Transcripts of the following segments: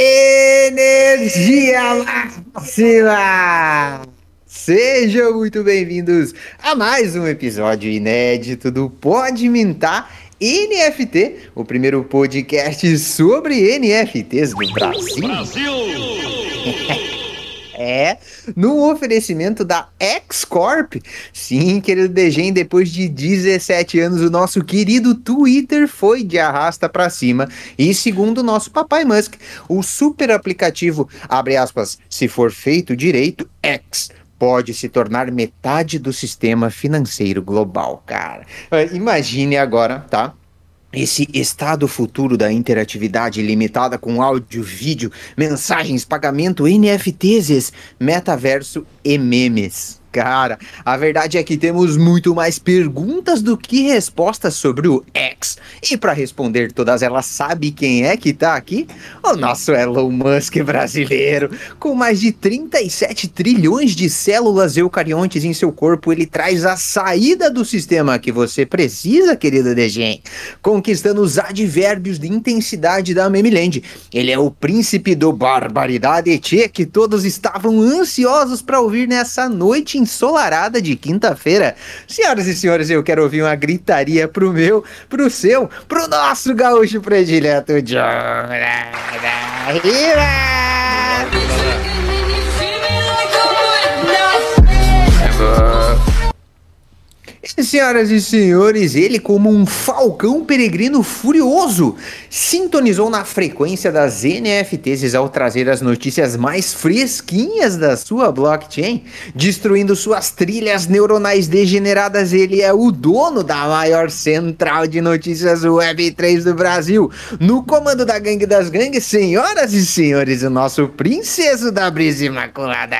Energia máxima! Sejam muito bem-vindos a mais um episódio inédito do Pode Mintar NFT, o primeiro podcast sobre NFTs do Brasil. Brasil! É, no oferecimento da X-Corp. Sim, querido Degen, depois de 17 anos, o nosso querido Twitter foi de arrasta para cima. E segundo o nosso papai Musk, o super aplicativo, abre aspas, se for feito direito, X pode se tornar metade do sistema financeiro global, cara. Imagine agora, tá? Esse estado futuro da interatividade limitada com áudio, vídeo, mensagens, pagamento, NFTs, metaverso e memes. Cara, a verdade é que temos muito mais perguntas do que respostas sobre o X. E para responder todas elas, sabe quem é que tá aqui? O nosso Elon Musk brasileiro. Com mais de 37 trilhões de células eucariontes em seu corpo, ele traz a saída do sistema que você precisa, querido Degen. Conquistando os advérbios de intensidade da Memiland. Ele é o príncipe do barbaridade tchê que todos estavam ansiosos para ouvir nessa noite ensolarada de quinta-feira. Senhoras e senhores, eu quero ouvir uma gritaria pro meu, pro seu, pro nosso gaúcho predileto, John. Senhoras e senhores, ele, como um falcão peregrino furioso, sintonizou na frequência das NFTs ao trazer as notícias mais fresquinhas da sua blockchain, destruindo suas trilhas neuronais degeneradas. Ele é o dono da maior central de notícias Web3 do Brasil. No comando da gangue das gangues, senhoras e senhores, o nosso princeso da brisa imaculada.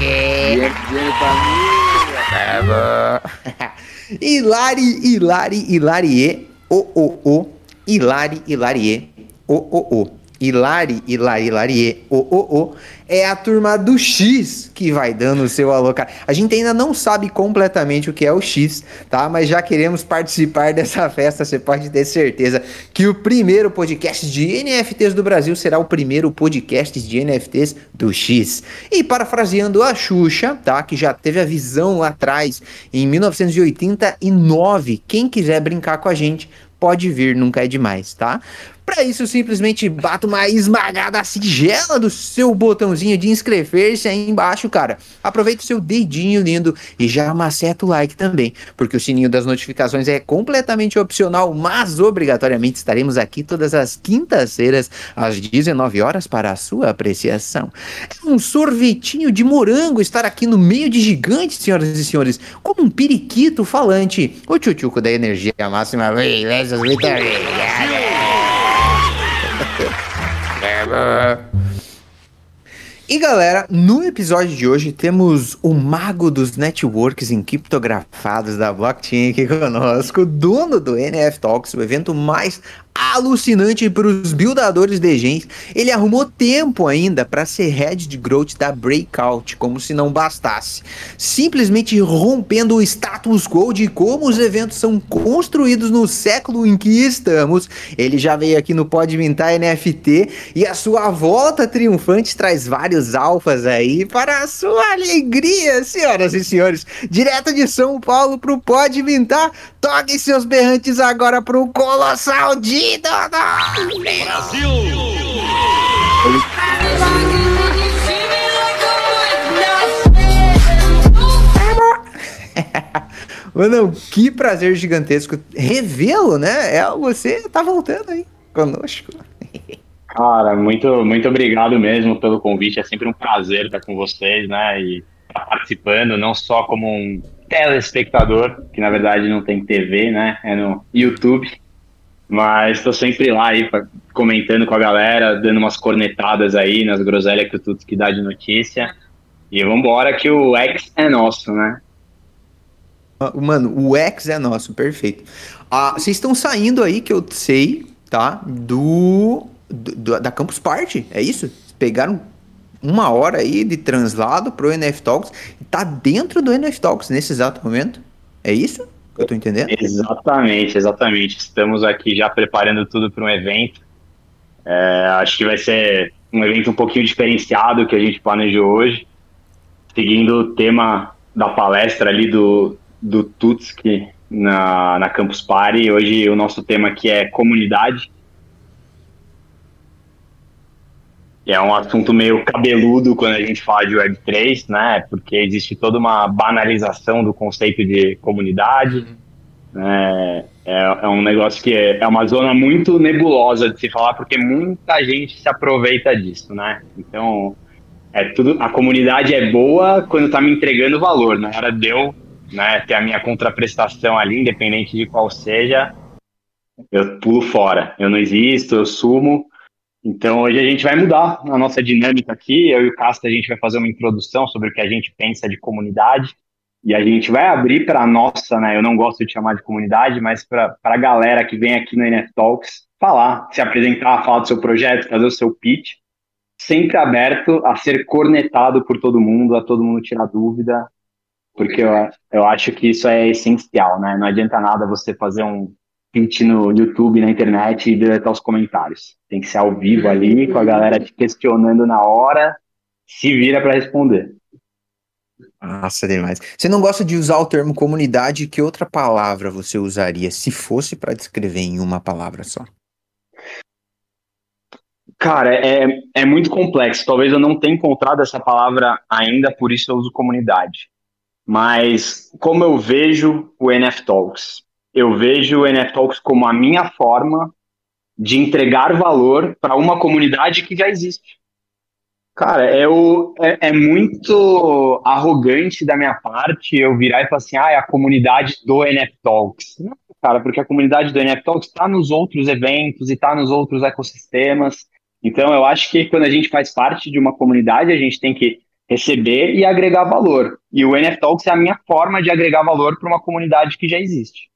E aí, família? Hilari, Hilari, Hilarie, o, o, o, Hilari, Hilarie, o, o, o. Hilari, Hilari, Hilarie, o, o, o, é a turma do X que vai dando o seu alocar. A gente ainda não sabe completamente o que é o X, tá? Mas já queremos participar dessa festa, você pode ter certeza que o primeiro podcast de NFTs do Brasil será o primeiro podcast de NFTs do X. E parafraseando a Xuxa, tá? Que já teve a visão lá atrás, em 1989, quem quiser brincar com a gente, pode vir, nunca é demais, tá? Para isso, simplesmente bata uma esmagada singela do seu botãozinho de inscrever-se aí embaixo, cara. Aproveita o seu dedinho lindo e já maceta o like também, porque o sininho das notificações é completamente opcional, mas obrigatoriamente estaremos aqui todas as quintas-feiras às 19 horas para a sua apreciação. É um sorvetinho de morango estar aqui no meio de gigantes, senhoras e senhores, como um periquito falante. O tchutchuco da energia máxima. Obrigado. E galera, no episódio de hoje temos o mago dos networks encriptografados da blockchain aqui conosco, dono do NF Talks, o evento mais alucinante para os buildadores de gens. Ele arrumou tempo ainda para ser head de growth da Breakout, como se não bastasse. Simplesmente rompendo o status quo de como os eventos são construídos no século em que estamos. Ele já veio aqui no Pode Mintar NFT e a sua volta triunfante traz vários alfas aí para a sua alegria, senhoras e senhores. Direto de São Paulo para o Pode Mintar, toquem seus berrantes agora para o Colossal de Brasil! Mano, que prazer gigantesco revê-lo, né? É, você tá voltando aí conosco. Cara, muito, muito obrigado mesmo pelo convite. É sempre um prazer estar com vocês, né? E participando, não só como um telespectador, que na verdade não tem TV, né? É no YouTube. Mas estou sempre lá aí comentando com a galera, dando umas cornetadas aí nas groselhas que o Tuto que dá de notícia. E vamos embora que o X é nosso, né? Ah, mano, o X é nosso, perfeito. Ah, vocês estão saindo aí, que eu sei, tá? Do, do, da Campus Party, é isso? Pegaram uma hora aí de translado pro NF Talks. Tá dentro do NF Talks nesse exato momento? É isso? Eu tô entendendo? Exatamente, exatamente. Estamos aqui já preparando tudo para um evento. É, acho que vai ser um evento um pouquinho diferenciado que a gente planejou hoje, seguindo o tema da palestra ali do, do Tutski na, na Campus Party. Hoje o nosso tema aqui é comunidade. É um assunto meio cabeludo quando a gente fala de Web3, né? Porque existe toda uma banalização do conceito de comunidade. É, é, é, um negócio que é, é, uma zona muito nebulosa de se falar, porque muita gente se aproveita disso, né? Então, é tudo, a comunidade é boa quando tá me entregando valor. Na hora de eu né, ter a minha contraprestação ali, independente de qual seja, eu pulo fora. Eu não existo, eu sumo. Então, hoje a gente vai mudar a nossa dinâmica aqui. Eu e o Casta, a gente vai fazer uma introdução sobre o que a gente pensa de comunidade e a gente vai abrir para a nossa, né? Eu não gosto de chamar de comunidade, mas para a galera que vem aqui no NF Talks falar, se apresentar, falar do seu projeto, fazer o seu pitch, sempre aberto a ser cornetado por todo mundo, a todo mundo tirar dúvida, porque eu, eu acho que isso é essencial, né? Não adianta nada você fazer um pitch no YouTube, na internet e deletar os comentários. Tem que ser ao vivo ali, com a galera te questionando na hora, se vira para responder. Nossa, demais. Você não gosta de usar o termo comunidade, que outra palavra você usaria se fosse para descrever em uma palavra só? Cara, é, é muito complexo. Talvez eu não tenha encontrado essa palavra ainda, por isso eu uso comunidade. Mas como eu vejo o NF Talks? Eu vejo o NF Talks como a minha forma de entregar valor para uma comunidade que já existe. Cara, é, o, é, é, muito arrogante da minha parte eu virar e falar assim, ah, é a comunidade do NF Talks. Não, cara, porque a comunidade do NF Talks está nos outros eventos e está nos outros ecossistemas. Então, eu acho que quando a gente faz parte de uma comunidade, a gente tem que receber e agregar valor. E o NF Talks é a minha forma de agregar valor para uma comunidade que já existe.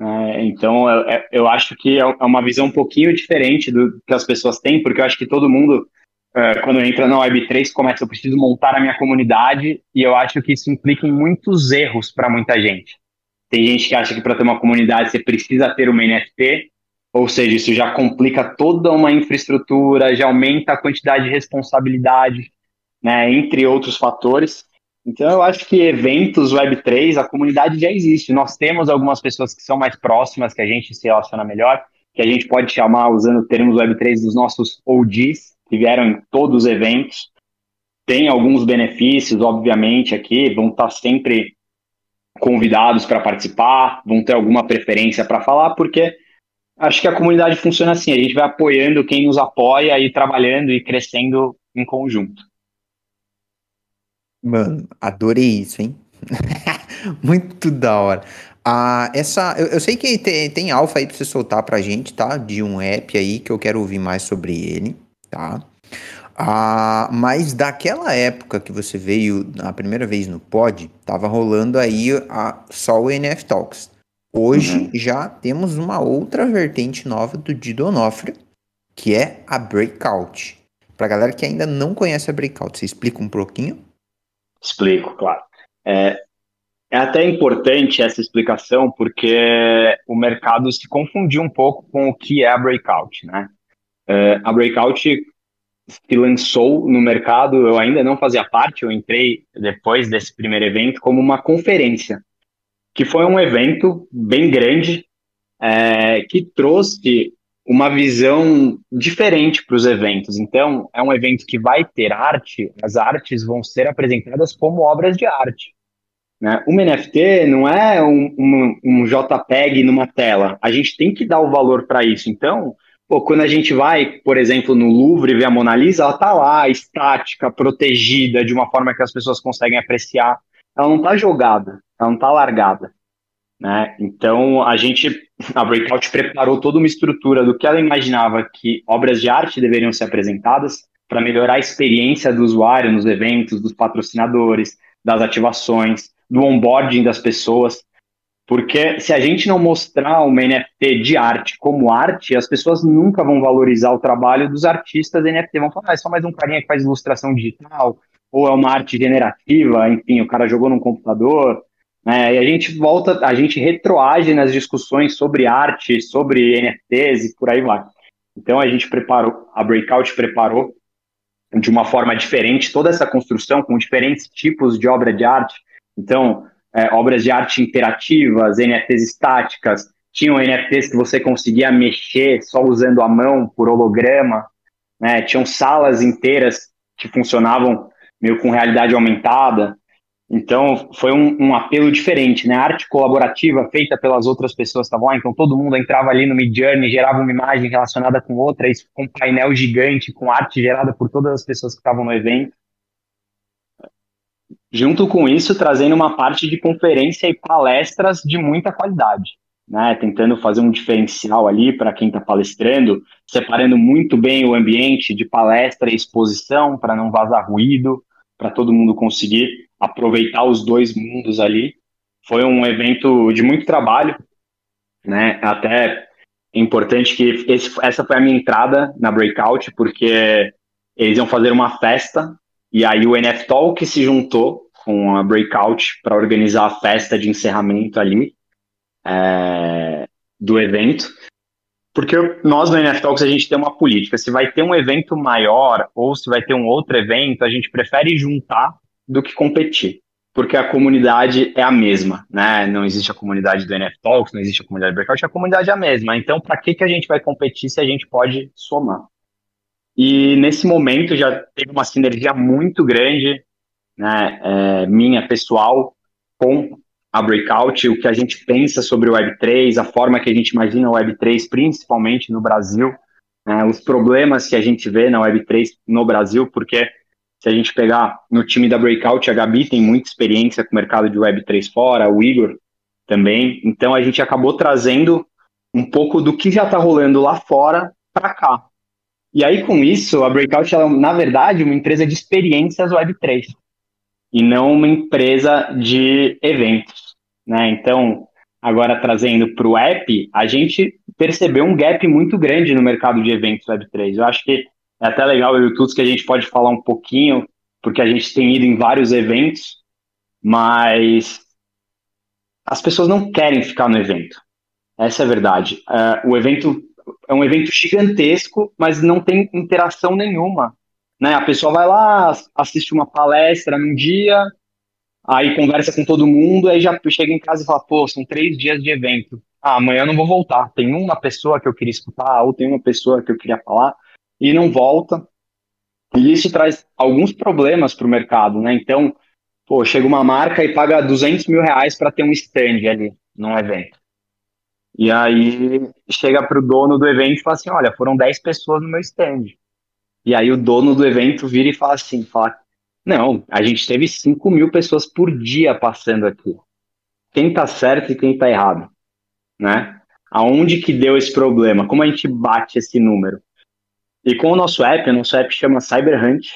É, então, eu, eu acho que é, é uma visão um pouquinho diferente do que as pessoas têm, porque eu acho que todo mundo é, quando entra na Web3, começa, eu preciso montar a minha comunidade, e eu acho que isso implica em muitos erros para muita gente. Tem gente que acha que para ter uma comunidade você precisa ter uma NFT, ou seja, isso já complica toda uma infraestrutura, já aumenta a quantidade de responsabilidade, né, entre outros fatores. Então, eu acho que eventos Web3, a comunidade já existe. Nós temos algumas pessoas que são mais próximas, que a gente se relaciona melhor, que a gente pode chamar, usando termos Web3, dos nossos OGs, que vieram em todos os eventos. Tem alguns benefícios, obviamente, aqui, vão estar sempre convidados para participar, vão ter alguma preferência para falar, porque acho que a comunidade funciona assim, a gente vai apoiando quem nos apoia e trabalhando e crescendo em conjunto. Mano, adorei isso, hein? Muito da hora. Ah, essa, eu, eu sei que tem, tem alfa aí para você soltar pra gente, tá? De um app aí que eu quero ouvir mais sobre ele tá? Ah, mas daquela época que você veio a primeira vez no pod, tava rolando aí a, só o NF Talks. Hoje uhum. já temos uma outra vertente nova do Dido Onofre, que é a Breakout. Pra galera que ainda não conhece a Breakout, você explica um pouquinho? Explico, claro. É, é até importante essa explicação porque o mercado se confundiu um pouco com o que é a Breakout, né? Uh, a Breakout se lançou no mercado, eu ainda não fazia parte, eu entrei depois desse primeiro evento como uma conferência, que foi um evento bem grande, é, que trouxe uma visão diferente para os eventos. Então, é um evento que vai ter arte, as artes vão ser apresentadas como obras de arte. Né? Uma NFT não é um, um, um JPEG numa tela, a gente tem que dar o valor para isso. Então, Pô, quando a gente vai, por exemplo, no Louvre ver a Mona Lisa, ela tá lá, estática, protegida, de uma forma que as pessoas conseguem apreciar. Ela não tá jogada, ela não tá largada. Né? Então, a gente, a Breakout preparou toda uma estrutura do que ela imaginava que obras de arte deveriam ser apresentadas para melhorar a experiência do usuário nos eventos, dos patrocinadores, das ativações, do onboarding das pessoas. Porque se a gente não mostrar uma NFT de arte como arte, as pessoas nunca vão valorizar o trabalho dos artistas NFT. Vão falar, ah, é só mais um carinha que faz ilustração digital, ou é uma arte generativa, enfim, o cara jogou num computador. Né? E a gente volta, a gente retroage nas discussões sobre arte, sobre NFTs e por aí vai. Então a gente preparou, a Breakout preparou de uma forma diferente toda essa construção com diferentes tipos de obra de arte. Então, é, obras de arte interativas, NFTs estáticas, tinham NFTs que você conseguia mexer só usando a mão por holograma, né? Tinham salas inteiras que funcionavam meio com realidade aumentada. Então, foi um, um, apelo diferente, né? Arte colaborativa feita pelas outras pessoas, tá bom? Então, todo mundo entrava ali no Midjourney, gerava uma imagem relacionada com outra, isso com um painel gigante, com arte gerada por todas as pessoas que estavam no evento. Junto com isso, trazendo uma parte de conferência e palestras de muita qualidade, né? Tentando fazer um diferencial ali para quem está palestrando, separando muito bem o ambiente de palestra e exposição para não vazar ruído, para todo mundo conseguir aproveitar os dois mundos ali. Foi um evento de muito trabalho, né? Até é importante que esse, essa foi a minha entrada na Breakout, porque eles iam fazer uma festa e aí o NF Talk se juntou com a Breakout para organizar a festa de encerramento ali é, do evento. Porque nós no NF Talks a gente tem uma política, se vai ter um evento maior ou se vai ter um outro evento, a gente prefere juntar do que competir, porque a comunidade é a mesma, né? Não existe a comunidade do NF Talks, não existe a comunidade do Breakout, a comunidade é a mesma. Então, para que, que a gente vai competir se a gente pode somar? E nesse momento já teve uma sinergia muito grande, né, é, minha pessoal, com a Breakout, o que a gente pensa sobre o Web3, a forma que a gente imagina o Web3, principalmente no Brasil, né, os problemas que a gente vê na Web3 no Brasil, porque se a gente pegar no time da Breakout, a Gabi tem muita experiência com o mercado de Web3 fora, o Igor também. Então a gente acabou trazendo um pouco do que já está rolando lá fora para cá. E aí, com isso, a Breakout é, na verdade, uma empresa de experiências Web3 e não uma empresa de eventos. Né? Então, agora trazendo para o app, a gente percebeu um gap muito grande no mercado de eventos Web3. Eu acho que é até legal o YouTube que a gente pode falar um pouquinho, porque a gente tem ido em vários eventos, mas as pessoas não querem ficar no evento. Essa é a verdade. Uh, o evento é um evento gigantesco, mas não tem interação nenhuma. Né? A pessoa vai lá, assiste uma palestra num dia, aí conversa com todo mundo, aí já chega em casa e fala, pô, são três dias de evento. Ah, amanhã eu não vou voltar. Tem uma pessoa que eu queria escutar, ou tem uma pessoa que eu queria falar e não volta. E isso traz alguns problemas para o mercado, né? Então, pô, chega uma marca e paga 200 mil reais para ter um stand ali num evento. E aí chega para o dono do evento e fala assim: olha, foram 10 pessoas no meu stand. E aí o dono do evento vira e fala assim: fala, não, a gente teve 5 mil pessoas por dia passando aqui. Quem tá certo e quem tá errado? Né? Aonde que deu esse problema? Como a gente bate esse número? E com o nosso app, o nosso app chama CyberHunt,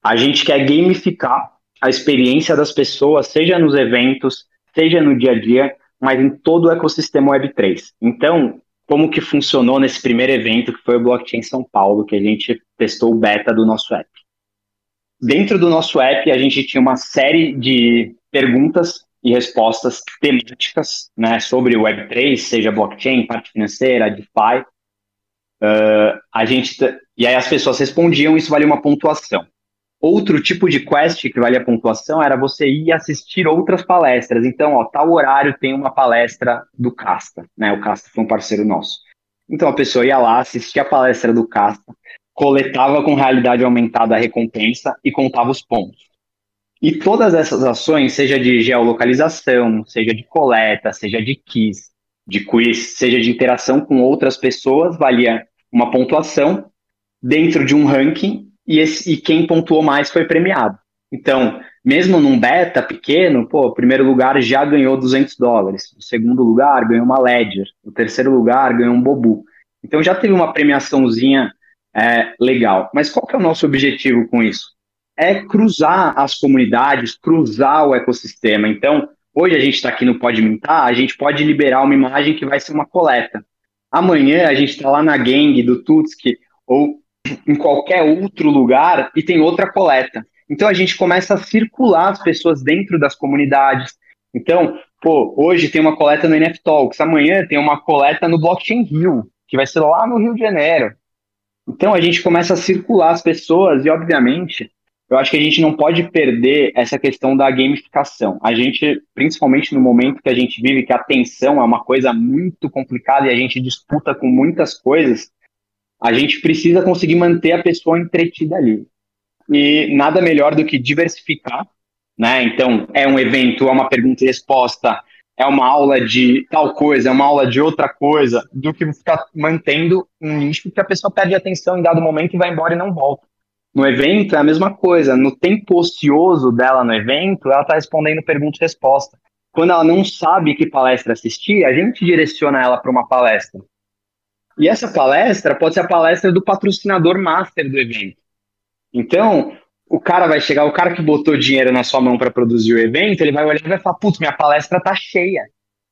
a gente quer gamificar a experiência das pessoas, seja nos eventos, seja no dia a dia, mas em todo o ecossistema Web3. Então, como que funcionou nesse primeiro evento, que foi o Blockchain São Paulo, que a gente testou o beta do nosso app? Dentro do nosso app, a gente tinha uma série de perguntas e respostas temáticas né, sobre o Web3, seja blockchain, parte financeira, DeFi, Uh, a gente e aí as pessoas respondiam, isso valia uma pontuação. Outro tipo de quest que valia pontuação era você ir assistir outras palestras. Então, ó, tal horário tem uma palestra do Casta, né? O Casta foi um parceiro nosso. Então a pessoa ia lá, assistia a palestra do Casta, coletava com realidade aumentada a recompensa e contava os pontos. E todas essas ações, seja de geolocalização, seja de coleta, seja de quiz, de quiz, seja de interação com outras pessoas, valia uma pontuação dentro de um ranking e, esse, e quem pontuou mais foi premiado. Então, mesmo num beta pequeno, pô, o primeiro lugar já ganhou 200 dólares, o segundo lugar ganhou uma Ledger, o terceiro lugar ganhou um Bobu. Então já teve uma premiaçãozinha é, legal. Mas qual que é o nosso objetivo com isso? É cruzar as comunidades, cruzar o ecossistema. Então, hoje a gente está aqui no Pode Mintar, a gente pode liberar uma imagem que vai ser uma coleta. Amanhã a gente está lá na gang do Tutski ou em qualquer outro lugar e tem outra coleta. Então a gente começa a circular as pessoas dentro das comunidades. Então, pô, hoje tem uma coleta no NF Talks, amanhã tem uma coleta no Blockchain Rio, que vai ser lá no Rio de Janeiro. Então a gente começa a circular as pessoas e, obviamente, eu acho que a gente não pode perder essa questão da gamificação. A gente, principalmente no momento que a gente vive, que a atenção é uma coisa muito complicada e a gente disputa com muitas coisas, a gente precisa conseguir manter a pessoa entretida ali. E nada melhor do que diversificar, né? Então, é um evento, é uma pergunta e resposta, é uma aula de tal coisa, é uma aula de outra coisa, do que ficar mantendo um nicho que a pessoa perde atenção em dado momento e vai embora e não volta. No evento é a mesma coisa, no tempo ocioso dela no evento, ela está respondendo pergunta e resposta. Quando ela não sabe que palestra assistir, a gente direciona ela para uma palestra. E essa palestra pode ser a palestra do patrocinador master do evento. Então, o cara vai chegar, o cara que botou dinheiro na sua mão para produzir o evento, ele vai olhar e vai falar: putz, minha palestra tá cheia.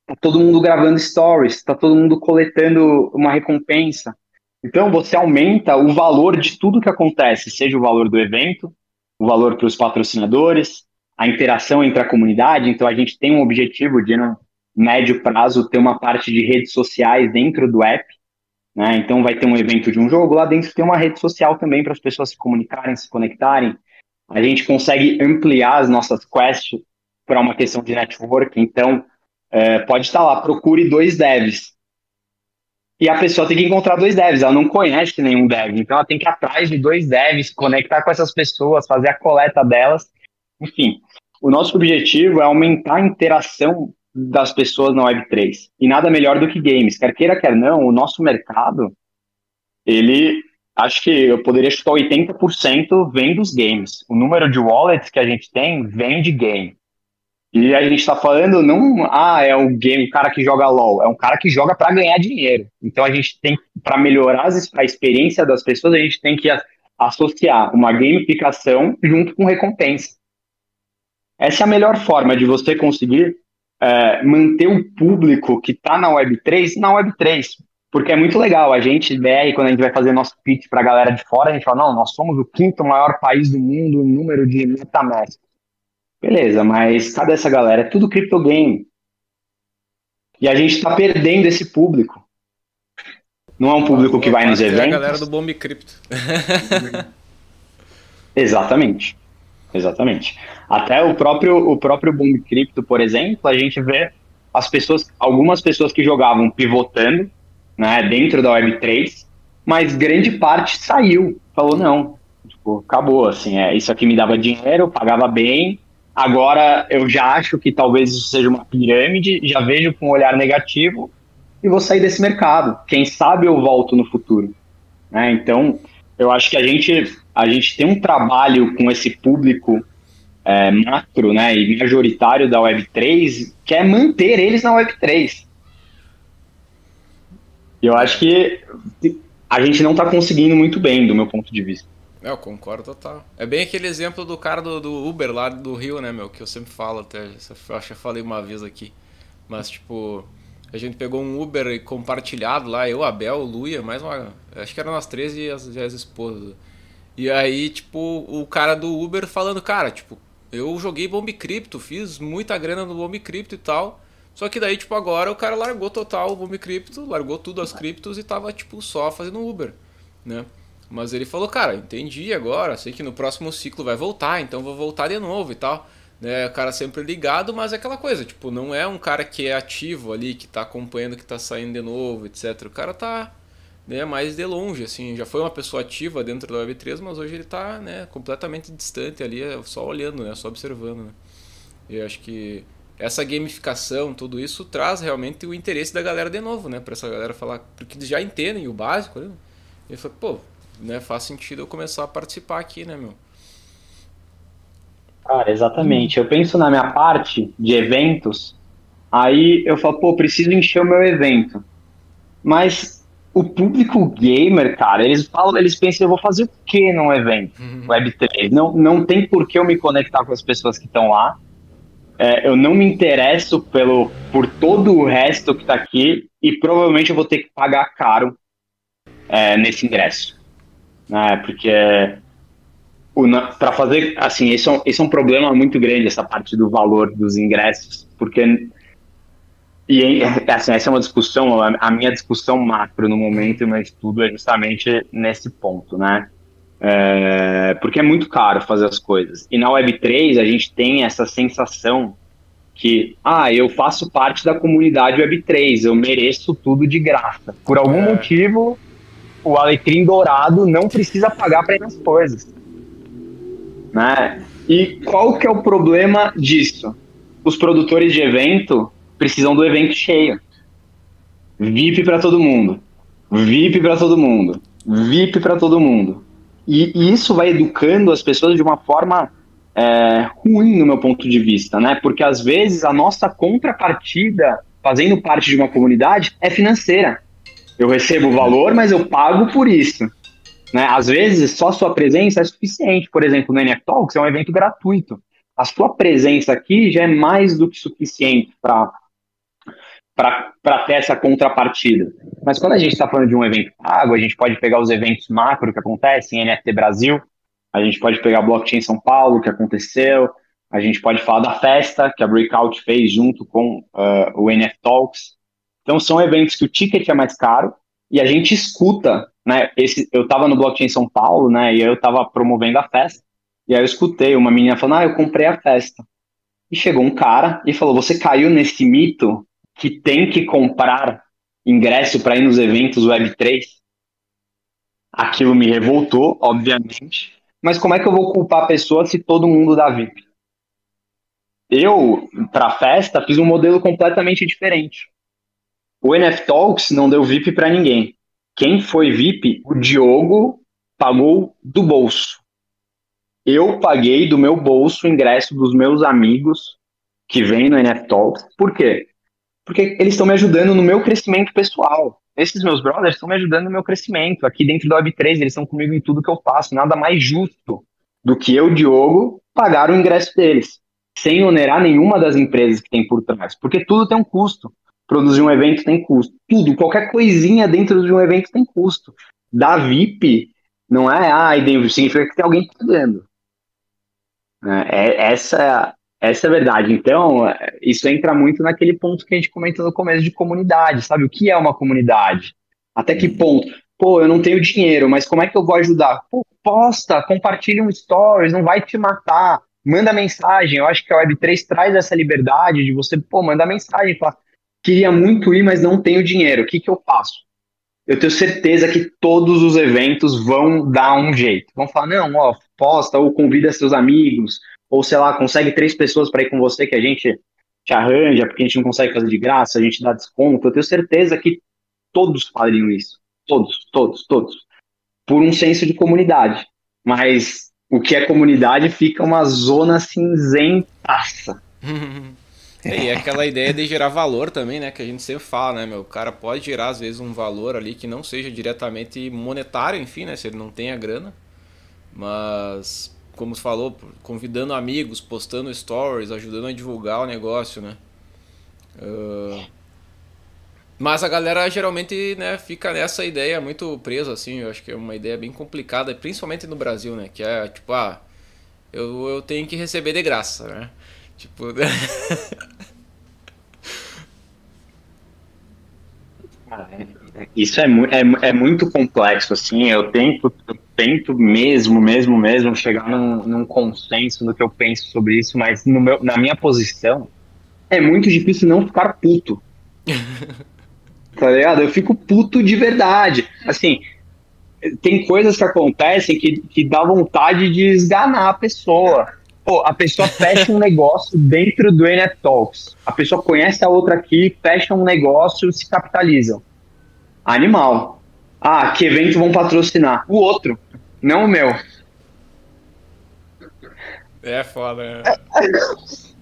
Tá todo mundo gravando stories, tá todo mundo coletando uma recompensa. Então você aumenta o valor de tudo que acontece, seja o valor do evento, o valor para os patrocinadores, a interação entre a comunidade. Então a gente tem um objetivo de no médio prazo ter uma parte de redes sociais dentro do app. Né? Então vai ter um evento de um jogo, lá dentro tem uma rede social também para as pessoas se comunicarem, se conectarem. A gente consegue ampliar as nossas quests para uma questão de network. Então é, pode estar lá, procure dois devs e a pessoa tem que encontrar dois devs, ela não conhece nenhum dev, então ela tem que ir atrás de dois devs, conectar com essas pessoas, fazer a coleta delas, enfim. O nosso objetivo é aumentar a interação das pessoas na Web3. E nada melhor do que games. Quer queira, quer não, o nosso mercado, ele, acho que eu poderia chutar 80% vem dos games. O número de wallets que a gente tem vem de game. E a gente está falando não, ah, é um game, um cara que joga LOL, é um cara que joga para ganhar dinheiro. Então a gente tem, para melhorar a experiência das pessoas, a gente tem que associar uma gamificação junto com recompensa. Essa é a melhor forma de você conseguir é, manter o público que está na Web3 na Web3. Porque é muito legal, a gente, BR, quando a gente vai fazer nosso pitch para a galera de fora, a gente fala, não, nós somos o quinto maior país do mundo em número de metamask. Beleza, mas cadê essa galera? É tudo criptogame. E a gente está perdendo esse público. Não é um público que vai nos eventos. É a galera do Bomb Crypto. Exatamente. Exatamente. Até o próprio, o próprio Bomb Crypto, por exemplo, a gente vê as pessoas, algumas pessoas que jogavam pivotando né, dentro da Web3, mas grande parte saiu. Falou, não, tipo, acabou, assim, é, isso aqui me dava dinheiro, pagava bem, Agora eu já acho que talvez isso seja uma pirâmide, já vejo com um olhar negativo e vou sair desse mercado. Quem sabe eu volto no futuro. Né? Então, eu acho que a gente, a gente tem um trabalho com esse público é, macro né, e majoritário da Web3, que é manter eles na Web3. Eu acho que a gente não está conseguindo muito bem, do meu ponto de vista. É, eu concordo total. É bem aquele exemplo do cara do, do, Uber lá do Rio, né, meu? Que eu sempre falo até. Acho que eu falei uma vez aqui. Mas, tipo, a gente pegou um Uber compartilhado lá, eu, Abel, Luia, mais uma. Acho que eram nós três e as, as esposas. E aí, tipo, o cara do Uber falando, cara, tipo, eu joguei Bomb Crypto, fiz muita grana no Bomb Crypto e tal. Só que daí, tipo, agora o cara largou total o Bomb Crypto, largou tudo as criptos e tava, tipo, só fazendo Uber, né? Mas ele falou, cara, entendi agora, sei que no próximo ciclo vai voltar, então vou voltar de novo e tal. Né, o cara sempre ligado, mas é aquela coisa, tipo, não é um cara que é ativo ali, que tá acompanhando que tá saindo de novo, etc. O cara tá né, mais de longe, assim, já foi uma pessoa ativa dentro da Web3, mas hoje ele tá né, completamente distante ali, é só olhando, né, só observando. Né. E acho que essa gamificação, tudo isso traz realmente o interesse da galera de novo, né, para essa galera falar, porque eles já entendem o básico, né? E fala, pô, né, faz sentido eu começar a participar aqui, né, meu? Cara, exatamente. Eu penso na minha parte de eventos, aí eu falo, pô, preciso encher o meu evento. Mas o público gamer, cara, eles falam, eles pensam, eu vou fazer o que num evento uhum. Web3? Não, não tem por que eu me conectar com as pessoas que estão lá. É, eu não me interesso pelo, por todo o resto que está aqui e provavelmente eu vou ter que pagar caro é, nesse ingresso né? Porque para fazer assim, esse é, um, esse é um problema muito grande essa parte do valor dos ingressos, porque e, e assim, essa é uma discussão, a minha discussão macro no momento, meu estudo é justamente nesse ponto, né? É, porque é muito caro fazer as coisas. E na Web3 a gente tem essa sensação que, ah, eu faço parte da comunidade Web3, eu mereço tudo de graça. Por algum é. motivo, o Alecrim Dourado não precisa pagar para ir nas coisas. Né? E qual que é o problema disso? Os produtores de evento precisam do evento cheio. VIP para todo mundo. VIP para todo mundo. VIP para todo mundo. E, e, isso vai educando as pessoas de uma forma é, ruim, no meu ponto de vista, né? Porque às vezes a nossa contrapartida, fazendo parte de uma comunidade, é financeira. Eu recebo valor, mas eu pago por isso. Né? Às vezes, só sua presença é suficiente. Por exemplo, no NF Talks é um evento gratuito. A sua presença aqui já é mais do que suficiente para ter essa contrapartida. Mas quando a gente está falando de um evento pago, a gente pode pegar os eventos macro que acontecem em NFT Brasil, a gente pode pegar Blockchain São Paulo, que aconteceu, a gente pode falar da festa que a Breakout fez junto com uh, o NF Talks. Então são eventos que o ticket é mais caro e a gente escuta, né? Esse, eu estava no Blockchain São Paulo, né? E eu estava promovendo a festa. E aí eu escutei uma menina falando, ah, eu comprei a festa. E chegou um cara e falou, você caiu nesse mito que tem que comprar ingresso para ir nos eventos Web3, aquilo me revoltou, obviamente. Mas como é que eu vou culpar a pessoa se todo mundo dá VIP? Eu, para a festa, fiz um modelo completamente diferente. O NF Talks não deu VIP para ninguém. Quem foi VIP, o Diogo pagou do bolso. Eu paguei do meu bolso o ingresso dos meus amigos que vêm no NF Talks. Por quê? porque eles estão me ajudando no meu crescimento pessoal. Esses meus brothers estão me ajudando no meu crescimento. Aqui dentro da Web3, eles estão comigo em tudo que eu faço. Nada mais justo do que eu, Diogo, pagar o ingresso deles, sem onerar nenhuma das empresas que tem por trás. Porque tudo tem um custo. Produzir um evento tem custo. Tudo, qualquer coisinha dentro de um evento tem custo. Da VIP, não é, ah, significa que tem alguém pagando. É, é essa essa é a verdade. Então, isso entra muito naquele ponto que a gente comentou no começo de comunidade, sabe? O que é uma comunidade? Até que ponto? Pô, eu não tenho dinheiro, mas como é que eu vou ajudar? Pô, posta, compartilhe um stories, não vai te matar. Manda mensagem. Eu acho que a Web3 traz essa liberdade de você, pô, mandar mensagem, falar, queria muito ir, mas não tenho dinheiro. O que, que eu faço? Eu tenho certeza que todos os eventos vão dar um jeito. Vão falar, não, ó, posta ou convida seus amigos, ou sei lá, consegue três pessoas para ir com você que a gente te arranja, porque a gente não consegue fazer de graça, a gente dá desconto. Eu tenho certeza que todos fariam isso. Todos, todos, todos. Por um senso de comunidade. Mas o que é comunidade fica uma zona cinzentaça. É, e aquela ideia de gerar valor também, né? Que a gente sempre fala, né, meu? O cara pode gerar, às vezes, um valor ali que não seja diretamente monetário, enfim, né? Se ele não tem a grana. Mas como você falou, convidando amigos, postando stories, ajudando a divulgar o negócio, né? Uh, mas a galera geralmente né, fica nessa ideia muito presa, assim, eu acho que é uma ideia bem complicada, principalmente no Brasil, né? Que é tipo, ah, eu, eu tenho que receber de graça, né? Tipo. Isso é, é, é muito complexo, assim, eu tento, eu tento mesmo, mesmo, mesmo chegar num, num, consenso no que eu penso sobre isso, mas meu, na minha posição é muito difícil não ficar puto. tá ligado? Eu fico puto de verdade. Assim, tem coisas que acontecem que, que dá vontade de esganar a pessoa. Pô, a pessoa fecha um negócio dentro do NF Talks. A pessoa conhece a outra aqui, fecha um negócio e se capitalizam. Animal. Ah, que evento vão patrocinar? O outro, não o meu. É foda, né?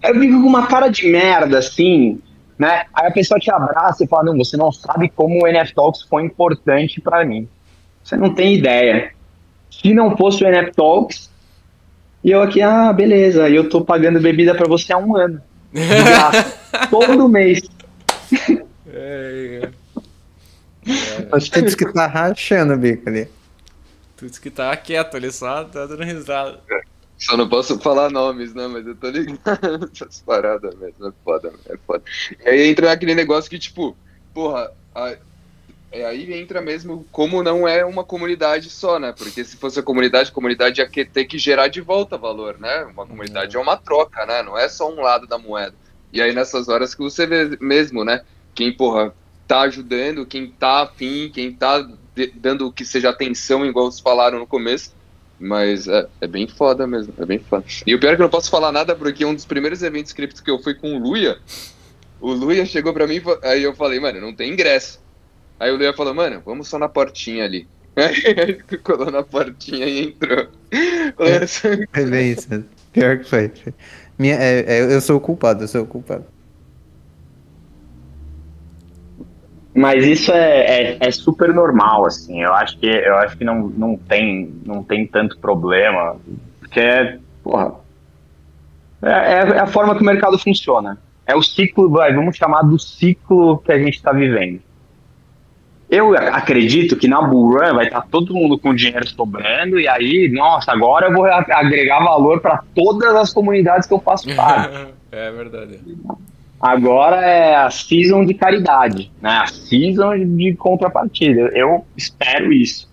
Eu fico com uma cara de merda, assim, né? Aí a pessoa te abraça e fala, não, você não sabe como o NF Talks foi importante para mim. Você não tem ideia. Se não fosse o NF Talks, e eu aqui, ah, beleza, e eu tô pagando bebida para você há um ano. todo mês. É, é. Acho que disse que tá rachando o bico ali. Tu disse que tá quieto ali, só tá dando risada. Só não posso falar nomes, né? Mas eu tô ligado essas paradas mesmo. É foda, é foda. E aí entra naquele negócio que, tipo, porra, a, é, aí entra mesmo como não é uma comunidade só, né? Porque se fosse a comunidade, a comunidade ia ter que gerar de volta valor, né? Uma comunidade é uma troca, né? Não é só um lado da moeda. E aí nessas horas que você vê mesmo, né? Quem, porra, tá ajudando, quem tá afim, quem tá dando que seja atenção, igual vocês falaram no começo. Mas é, é bem foda mesmo, é bem foda. E o pior é que eu não posso falar nada porque um dos primeiros eventos cripto que eu fui com o Luia, o Luia chegou pra mim, aí eu falei, mano, não tem ingresso. Aí o Luia falou, mano, vamos só na portinha ali. Aí ele colou na portinha e entrou. É, bem isso, pior que foi. Minha, é, é, eu sou o culpado, eu sou o culpado. Mas isso é, é, é, super normal, assim. Eu acho que, eu acho que não, não, tem, não tem tanto problema. Porque é, porra, é, é, é a forma que o mercado funciona. É o ciclo, vai, vamos chamar do ciclo que a gente está vivendo. Eu acredito que na Bull Run vai estar todo mundo com dinheiro sobrando e aí, nossa, agora eu vou agregar valor para todas as comunidades que eu faço parte. é verdade. Agora é a season de caridade, né? A season de contrapartida. Eu espero isso.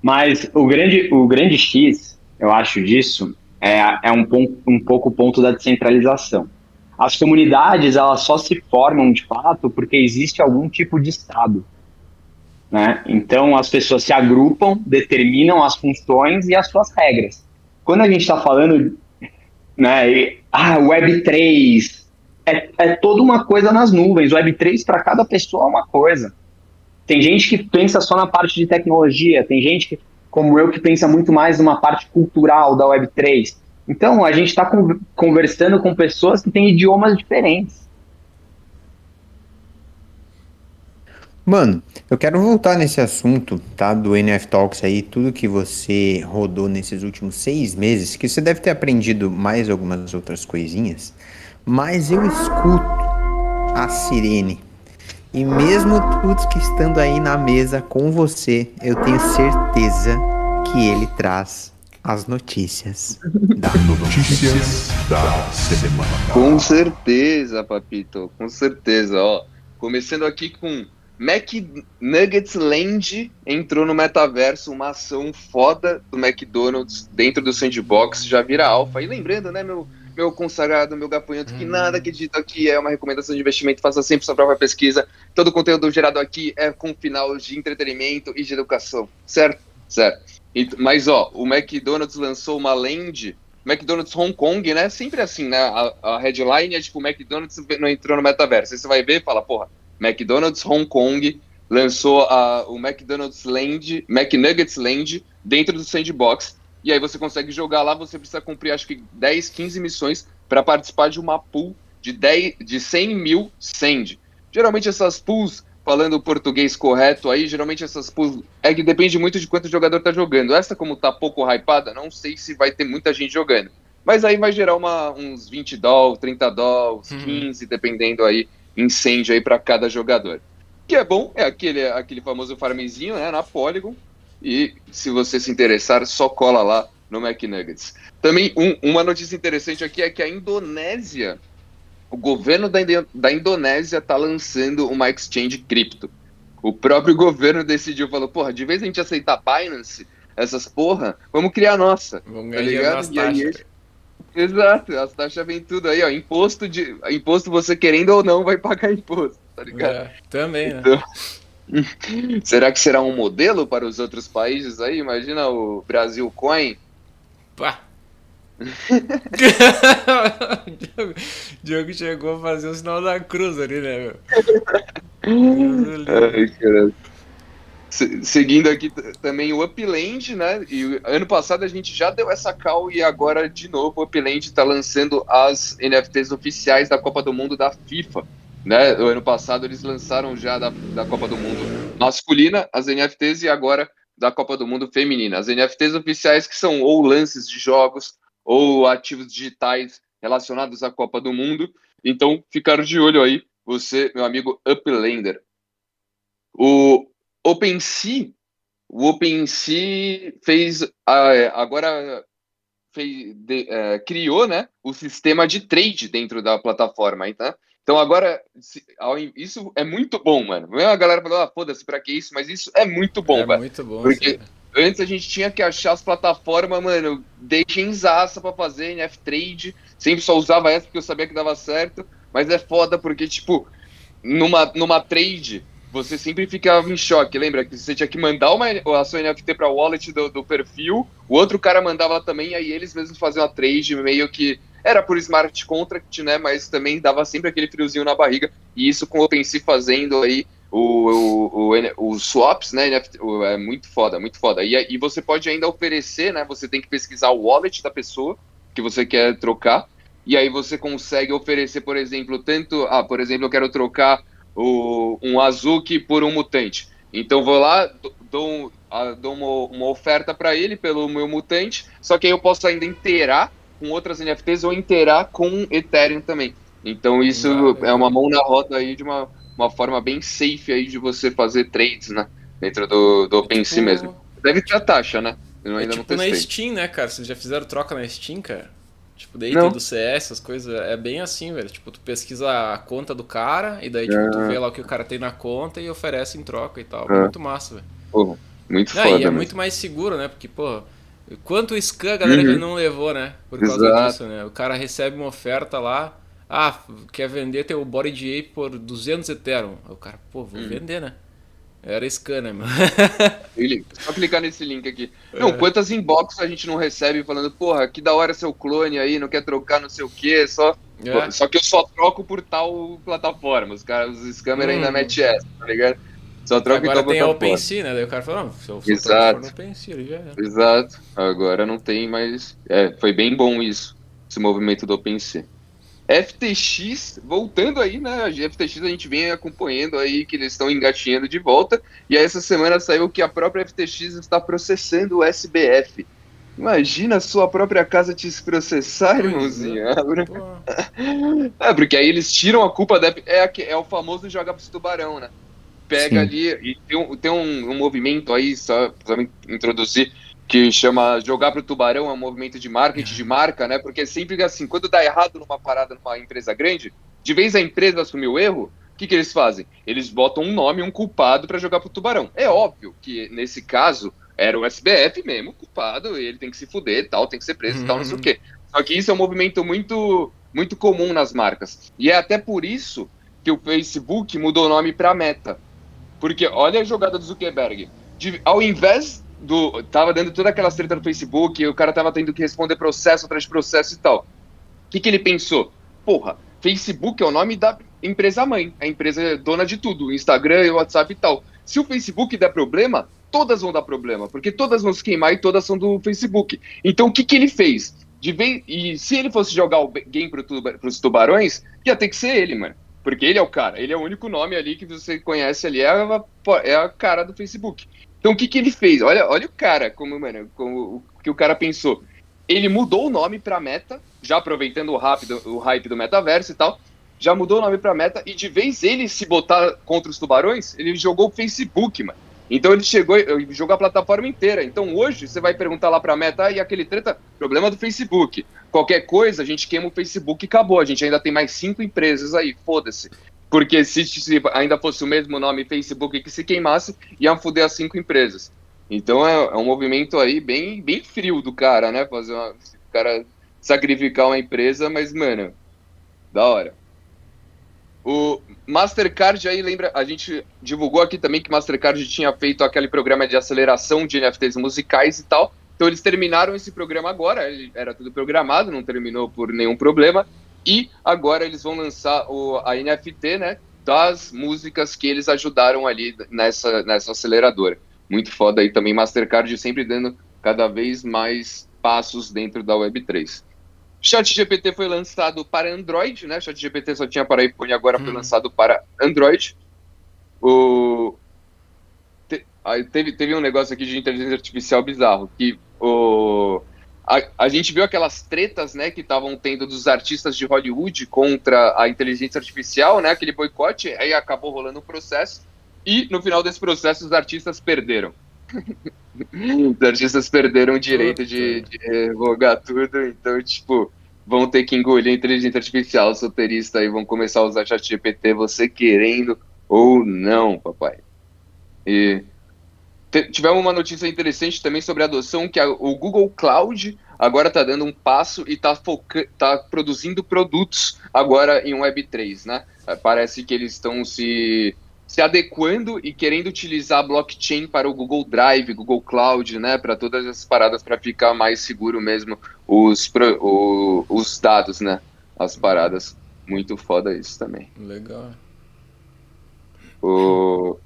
Mas o grande, o grande X, eu acho disso, é, é um, ponto, um pouco o ponto da descentralização. As comunidades, elas só se formam de fato porque existe algum tipo de Estado. Né? Então, as pessoas se agrupam, determinam as funções e as suas regras. Quando a gente está falando, né, ah, Web3, é, é toda uma coisa nas nuvens. Web3 para cada pessoa é uma coisa. Tem gente que pensa só na parte de tecnologia, tem gente que, como eu que pensa muito mais numa parte cultural da Web3. Então, a gente está conversando com pessoas que têm idiomas diferentes. Mano, eu quero voltar nesse assunto, tá? Do NF Talks aí, tudo que você rodou nesses últimos seis meses, que você deve ter aprendido mais algumas outras coisinhas mas eu escuto a sirene. E mesmo tudo que estando aí na mesa com você, eu tenho certeza que ele traz as notícias da notícias da semana. Com certeza, papito, com certeza, ó. Começando aqui com Mac Nuggets Land entrou no metaverso, uma ação foda do McDonald's dentro do sandbox, já vira alfa. E lembrando, né, meu meu consagrado, meu gafanhoto, que nada que dito aqui é uma recomendação de investimento, faça sempre sua própria pesquisa. Todo o conteúdo gerado aqui é com final de entretenimento e de educação, certo? Certo. mas, ó, o McDonald's lançou uma land, McDonald's Hong Kong, né? Sempre assim, né? A, a headline é tipo, o McDonald's não entrou no metaverso. Aí você vai ver e fala, porra, McDonald's Hong Kong lançou a, o McDonald's Land, McNuggets Land, dentro do sandbox e aí você consegue jogar lá, você precisa cumprir acho que 10, 15 missões para participar de uma pool de, 10, de 100 mil send. Geralmente essas pools, falando o português correto aí, geralmente essas pools é que depende muito de quanto o jogador tá jogando. Essa, como tá pouco hypada, não sei se vai ter muita gente jogando. Mas aí vai gerar uma, uns 20 doll, 30 doll, 15, uhum. dependendo aí, incêndio aí para cada jogador. O que é bom, é aquele, aquele famoso farmzinho, né, na Polygon, e se você se interessar, só cola lá no McNuggets. Também um, uma notícia interessante aqui é que a Indonésia, o governo da, da Indonésia está lançando uma exchange cripto. O próprio governo decidiu, falou, porra, de vez a gente aceitar Binance, essas porra, vamos criar a nossa. Vamos tá ligado? E aí, Exato, as taxas vêm tudo aí, ó. Imposto de. Imposto você querendo ou não vai pagar imposto, tá ligado? É, também, né? Então, será que será um modelo para os outros países aí? Imagina o Brasil Coin. Pá. Diogo chegou a fazer o sinal da cruz ali, né, meu? Ai, caralho. Seguindo aqui também o Upland, né? E ano passado a gente já deu essa call e agora de novo o Upland está lançando as NFTs oficiais da Copa do Mundo da FIFA. Né? O ano passado eles lançaram já da, da Copa do Mundo masculina as NFTs e agora da Copa do Mundo feminina. As NFTs oficiais que são ou lances de jogos ou ativos digitais relacionados à Copa do Mundo. Então, ficaram de olho aí, você, meu amigo Uplander. O OpenSea, o OpenSea fez agora fez, de, é, criou né, o sistema de trade dentro da plataforma. Então, então agora, se, isso é muito bom, mano. A galera falou, ah, foda-se, pra que isso? Mas isso é muito bom, é velho. muito bom. Porque antes a gente tinha que achar as plataformas, mano, deixenzaça pra fazer NF Trade. Sempre só usava essa porque eu sabia que dava certo. Mas é foda porque, tipo, numa, numa trade você sempre ficava em choque. Lembra que você tinha que mandar uma, a sua NFT para o wallet do, do, perfil, o outro cara mandava também, aí eles mesmos faziam a trade, meio que era por smart contract, né? Mas também dava sempre aquele friozinho na barriga. E isso com o OpenSea fazendo aí o, o, os swaps, né? NFT, é muito foda, muito foda. E, e você pode ainda oferecer, né? Você tem que pesquisar o wallet da pessoa que você quer trocar. E aí você consegue oferecer, por exemplo, tanto. Ah, por exemplo, eu quero trocar o, um Azuki por um mutante. Então vou lá, dou, dou uma, uma oferta para ele pelo meu mutante, só que aí eu posso ainda inteirar com outras NFTs ou inteirar com Ethereum também. Então isso ah, é uma mão na roda aí de uma, uma forma bem safe aí de você fazer trades, né? Dentro do, do OpenSea tipo... mesmo. Deve ter a taxa, né? Eu é ainda tipo não na Steam, né, cara? Vocês já fizeram troca na Steam, cara? Tipo, daí do CS, essas coisas, é bem assim, velho. Tipo, tu pesquisa a conta do cara e daí, tipo, é. tu vê lá o que o cara tem na conta e oferece em troca e tal. É. Muito massa, velho. Pô, muito não, foda. E é muito mais seguro, né? Porque, pô, quanto scan a galera uhum. não levou, né? Por causa Exato. disso, né? O cara recebe uma oferta lá, ah, quer vender teu body de ape por 200 Ethereum. o cara, pô, vou uhum. vender, né? Era scanner, mano. Só clicar nesse link aqui. Não, é. quantas inbox a gente não recebe falando, porra, que da hora seu clone aí, não quer trocar não sei o quê, só. É. Só que eu só troco por tal plataforma. Os caras, os scammers hum. ainda metem essa, tá ligado? Só troca Agora tem a OpenSea, né? Daí o cara fala, não, se eu for Exato. no OpenSea, ele já é. Exato. Agora não tem mais. É, foi bem bom isso, esse movimento do OpenSea. FTX, voltando aí, né? A FTX a gente vem acompanhando aí que eles estão engatinhando de volta. E aí essa semana saiu que a própria FTX está processando o SBF. Imagina a sua própria casa te processar, é. irmãozinho. É, porque aí eles tiram a culpa da. É, é o famoso joga pro tubarão, né? Pega Sim. ali e tem, um, tem um, um movimento aí, só pra introduzir, que chama jogar para o tubarão, é um movimento de marketing, de marca, né? Porque sempre assim, quando dá errado numa parada numa empresa grande, de vez a empresa assumir o erro, o que, que eles fazem? Eles botam um nome, um culpado para jogar pro tubarão. É óbvio que nesse caso era o SBF mesmo, culpado, ele tem que se fuder, tal, tem que ser preso, uhum. tal, não sei o quê. Só que isso é um movimento muito, muito comum nas marcas. E é até por isso que o Facebook mudou o nome para Meta. Porque olha a jogada do Zuckerberg. De, ao invés do. Tava dando toda aquela treta no Facebook, o cara tava tendo que responder processo atrás de processo e tal. O que, que ele pensou? Porra, Facebook é o nome da empresa mãe, a empresa dona de tudo, Instagram, WhatsApp e tal. Se o Facebook der problema, todas vão dar problema, porque todas vão se queimar e todas são do Facebook. Então o que, que ele fez? De vez, e se ele fosse jogar o game pro tuba, pros tubarões, ia ter que ser ele, mano. Porque ele é o cara, ele é o único nome ali que você conhece ali, é a, é a cara do Facebook. Então o que, que ele fez? Olha, olha o cara, como, mano, como o que o cara pensou. Ele mudou o nome para Meta, já aproveitando o, rápido, o hype do metaverso e tal, já mudou o nome para Meta e de vez ele se botar contra os tubarões, ele jogou o Facebook, mano. Então ele chegou, jogou a plataforma inteira. Então hoje você vai perguntar lá para Meta e aquele treta, problema do Facebook. Qualquer coisa, a gente queima o Facebook e acabou. A gente ainda tem mais cinco empresas aí, foda-se. Porque se, se, ainda fosse o mesmo nome Facebook que se queimasse, iam foder as cinco empresas. Então é, é, um movimento aí bem, bem frio do cara, né? Fazer uma, o cara sacrificar uma empresa, mas, mano, da hora. O Mastercard aí lembra, a gente divulgou aqui também que Mastercard tinha feito aquele programa de aceleração de NFTs musicais e tal. Então eles terminaram esse programa agora, era tudo programado, não terminou por nenhum problema. E agora eles vão lançar o, a NFT, né? Das músicas que eles ajudaram ali nessa, nessa aceleradora. Muito foda aí também, Mastercard sempre dando cada vez mais passos dentro da Web3. ChatGPT foi lançado para Android, né? ChatGPT só tinha para iPhone, agora hum. foi lançado para Android. O... Te... Teve, teve um negócio aqui de inteligência artificial bizarro, que o a, a gente viu aquelas tretas, né, que estavam tendo dos artistas de Hollywood contra a inteligência artificial, né, aquele boicote, aí acabou rolando o um processo, e no final desse processo os artistas perderam. Os artistas perderam o direito de, de revogar tudo, então, tipo, vão ter que engolir a inteligência artificial, os roteiristas aí vão começar a usar chat GPT, você querendo ou não, papai. E tivemos uma notícia interessante também sobre a adoção, que a, o Google Cloud agora está dando um passo e está tá produzindo produtos agora em Web3, né? Parece que eles estão se se adequando e querendo utilizar blockchain para o Google Drive, Google Cloud, né, para todas essas paradas para ficar mais seguro mesmo os, o, os dados, né, as paradas. Muito foda isso também. Legal. O...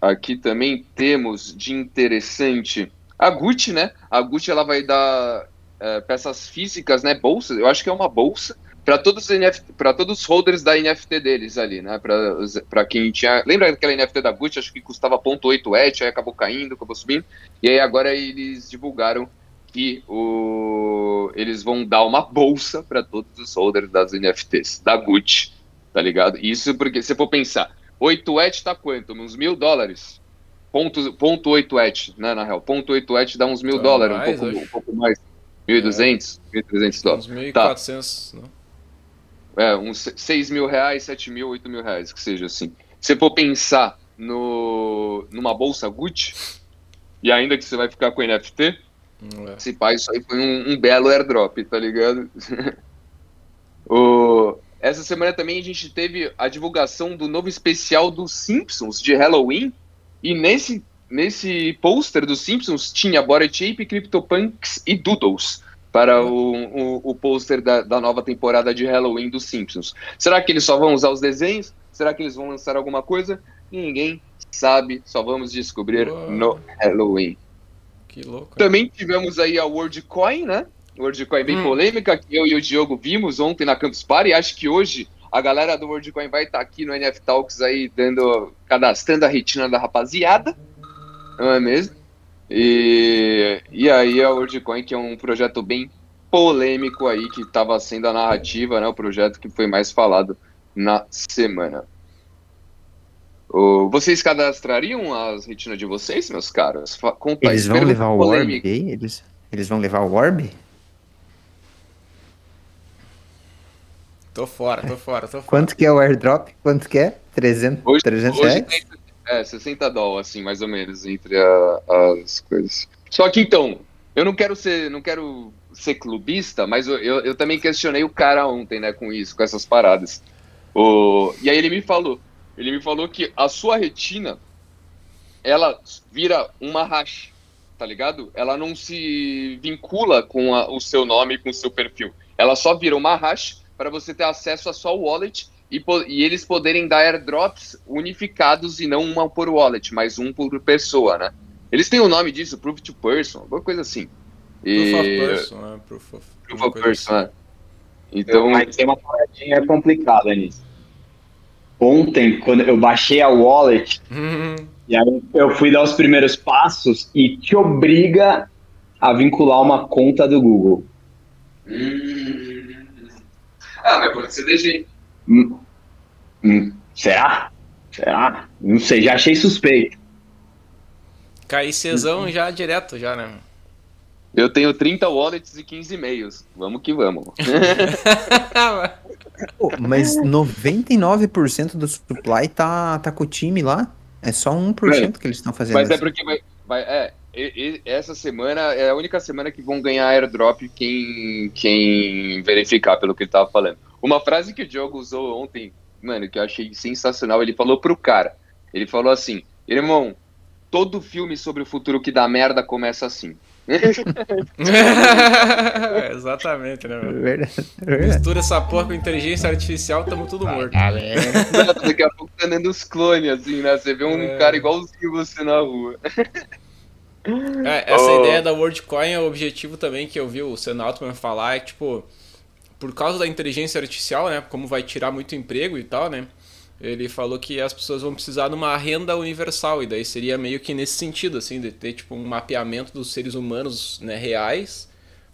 Aqui também temos de interessante a Gucci, né? A Gucci ela vai dar é, peças físicas, né? Bolsas. Eu acho que é uma bolsa para todos os para todos os holders da NFT deles ali, né? Para quem tinha, lembra daquela NFT da Gucci, acho que custava 0.8 ETH, aí acabou caindo, acabou subindo. E aí agora eles divulgaram que o eles vão dar uma bolsa para todos os holders das NFTs da Gucci, tá ligado? Isso porque se for pensar, 8 ETH tá quanto? Uns mil dólares. Ponto, ponto 8 ETH, né, na real. Ponto 8 ETH dá uns mil tá dólares, um pouco, um pouco mais. 1.200, é. 1.300 dólares. Uns 1.400, tá. não? é, uns 6 mil reais, 7 mil, 8 mil reais, que seja assim. Se for pensar no, numa bolsa Gucci, e ainda que você vai ficar com NFT, é. se pá, isso aí foi um, um belo airdrop, tá ligado? o, essa semana também a gente teve a divulgação do novo especial dos Simpsons de Halloween, e nesse, nesse pôster dos Simpsons tinha Bored Ape, CryptoPunks e Doodles para o, o, o pôster da, da nova temporada de Halloween dos Simpsons. Será que eles só vão usar os desenhos? Será que eles vão lançar alguma coisa? Ninguém sabe, só vamos descobrir Uou. no Halloween. Que louco. Também tivemos aí a WorldCoin, né? WorldCoin bem hum. polêmica, que eu e o Diogo vimos ontem na Campus Party. Acho que hoje a galera do WorldCoin vai estar aqui no NF Talks aí, dando, cadastrando a retina da rapaziada. Não é mesmo? E, e aí a WorldCoin, que é um projeto bem polêmico aí, que estava sendo a narrativa, né? O projeto que foi mais falado na semana. Vocês cadastrariam as retinas de vocês, meus caros? Conta eles vão levar o Orb? Eles, eles vão levar o Orb? Tô fora, tô fora, tô fora. Quanto que é o airdrop? Quanto que é? 300, hoje, 300 hoje reais? Tem é, 60 dólares, assim, mais ou menos, entre a, as coisas. Só que então, eu não quero ser, não quero ser clubista, mas eu, eu, eu, também questionei o cara ontem, né, com isso, com essas paradas. O, e aí ele me falou, ele me falou que a sua retina, ela vira uma hash, tá ligado? Ela não se vincula com a, o seu nome, com o seu perfil. Ela só vira uma hash para você ter acesso à sua wallet e, e, eles poderem dar airdrops unificados e não uma por wallet, mas um por pessoa, né? Eles têm o nome disso, Proof to Person, alguma coisa assim. E... Proof of Person, né? Proof of, Proof of Person, assim. é. Então... Mas tem uma paradinha complicada nisso. Ontem, quando eu baixei a wallet, uhum. e aí eu fui dar os primeiros passos e te obriga a vincular uma conta do Google. Hum. Ah, mas pode ser de jeito. Hum, hum, será? Será? Não sei, já achei suspeito. Cair Cezão já direto, já, né? Eu tenho 30 wallets e 15 e-mails. Vamos que vamos. Pô, mas 99% do supply tá, tá com o time lá. É só 1% é. que eles estão fazendo. Mas é assim. é porque vai, vai, é, e, e, essa semana é a única semana que vão ganhar airdrop quem, quem verificar, pelo que ele tava falando. Uma frase que o Diogo usou ontem, mano, que eu achei sensacional, ele falou pro cara. Ele falou assim: irmão, todo filme sobre o futuro que dá merda começa assim. é, exatamente, né, mano? Verdade, verdade. Mistura essa porra com inteligência artificial, tamo tudo morto. Ah, Daqui a pouco tá dando os clones, assim, né? Você vê um é... cara igualzinho você na rua. É, essa oh. ideia da WorldCoin é o objetivo também que eu vi o Sam Altman falar, é que, tipo, por causa da inteligência artificial, né, como vai tirar muito emprego e tal, né, ele falou que as pessoas vão precisar de uma renda universal e daí seria meio que nesse sentido, assim, de ter tipo um mapeamento dos seres humanos, né, reais,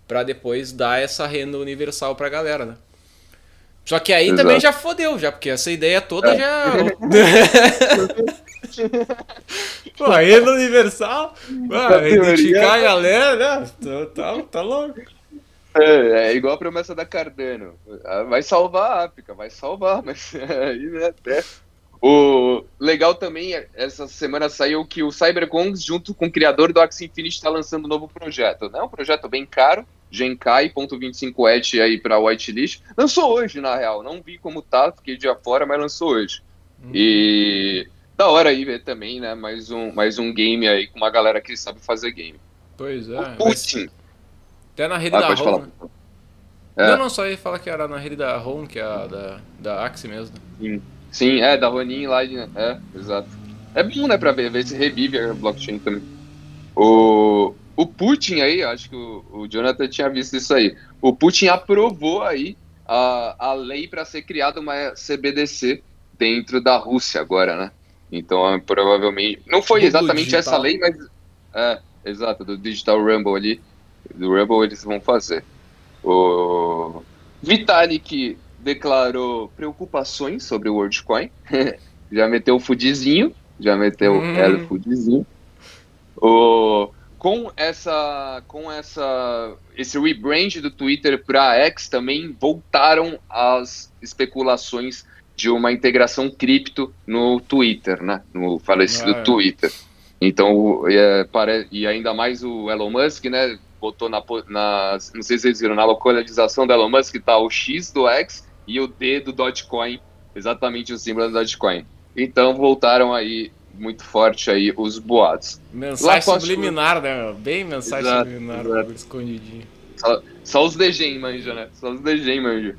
para depois dar essa renda universal para a galera, né. Só que aí Exato. também já fodeu, já, porque essa ideia toda é. já. Pô, aí no Universal, identificar a galera, né? Tá, tá, tá louco. É, é igual a promessa da Cardano. Ah, Vai salvar a África, vai salvar, mas aí, né, até. O legal também, essa semana saiu que o CyberCongs, junto com o criador do Axie Infinity, está lançando um novo projeto. É um projeto bem caro, Genkai.25 ETH aí para whitelist. Lançou hoje, na real. Não vi como tá, fiquei dia fora, mas lançou hoje. E da hora aí ver também, né? Mais um, mais um game aí com uma galera que sabe fazer game. Pois é. o Putin. Até na rede Ah, da pode ROM, falar. né? É. Não, não, só ia falar que era na rede da ROM, que é a da, da Axie mesmo. Sim, é, da Ronin lá, de- é, exato. É bom, né, pra ver, ver se revive a blockchain também. O, o Putin aí, acho que o, o Jonathan tinha visto isso aí. O Putin aprovou aí a, a lei para ser criada uma CBDC dentro da Rússia agora, né? Então, é, provavelmente. Não foi exatamente essa lei, mas. É, exato, do Digital Rumble ali. Do Rumble eles vão fazer. O Vitalik declarou preocupações sobre o WorldCoin. já meteu o fudizinho. Já meteu Hum. o fudizinho. O, com essa, com essa, esse rebrand do Twitter para X também voltaram as especulações de uma integração cripto no Twitter, né? No falecido Ah, é. Twitter. Então, é, pare- e ainda mais o Elon Musk, né? Botou na, na, não sei se vocês viram, na localização do Elon Musk tá o X do X e o D do Dogecoin, exatamente o símbolo do Dogecoin. Então voltaram aí muito forte aí os boatos. Mensagem Lacoste- subliminar, né, meu? Bem mensagem Exato, subliminar, exato. escondidinho. Só, só os degen manja, né? Só os degen manja.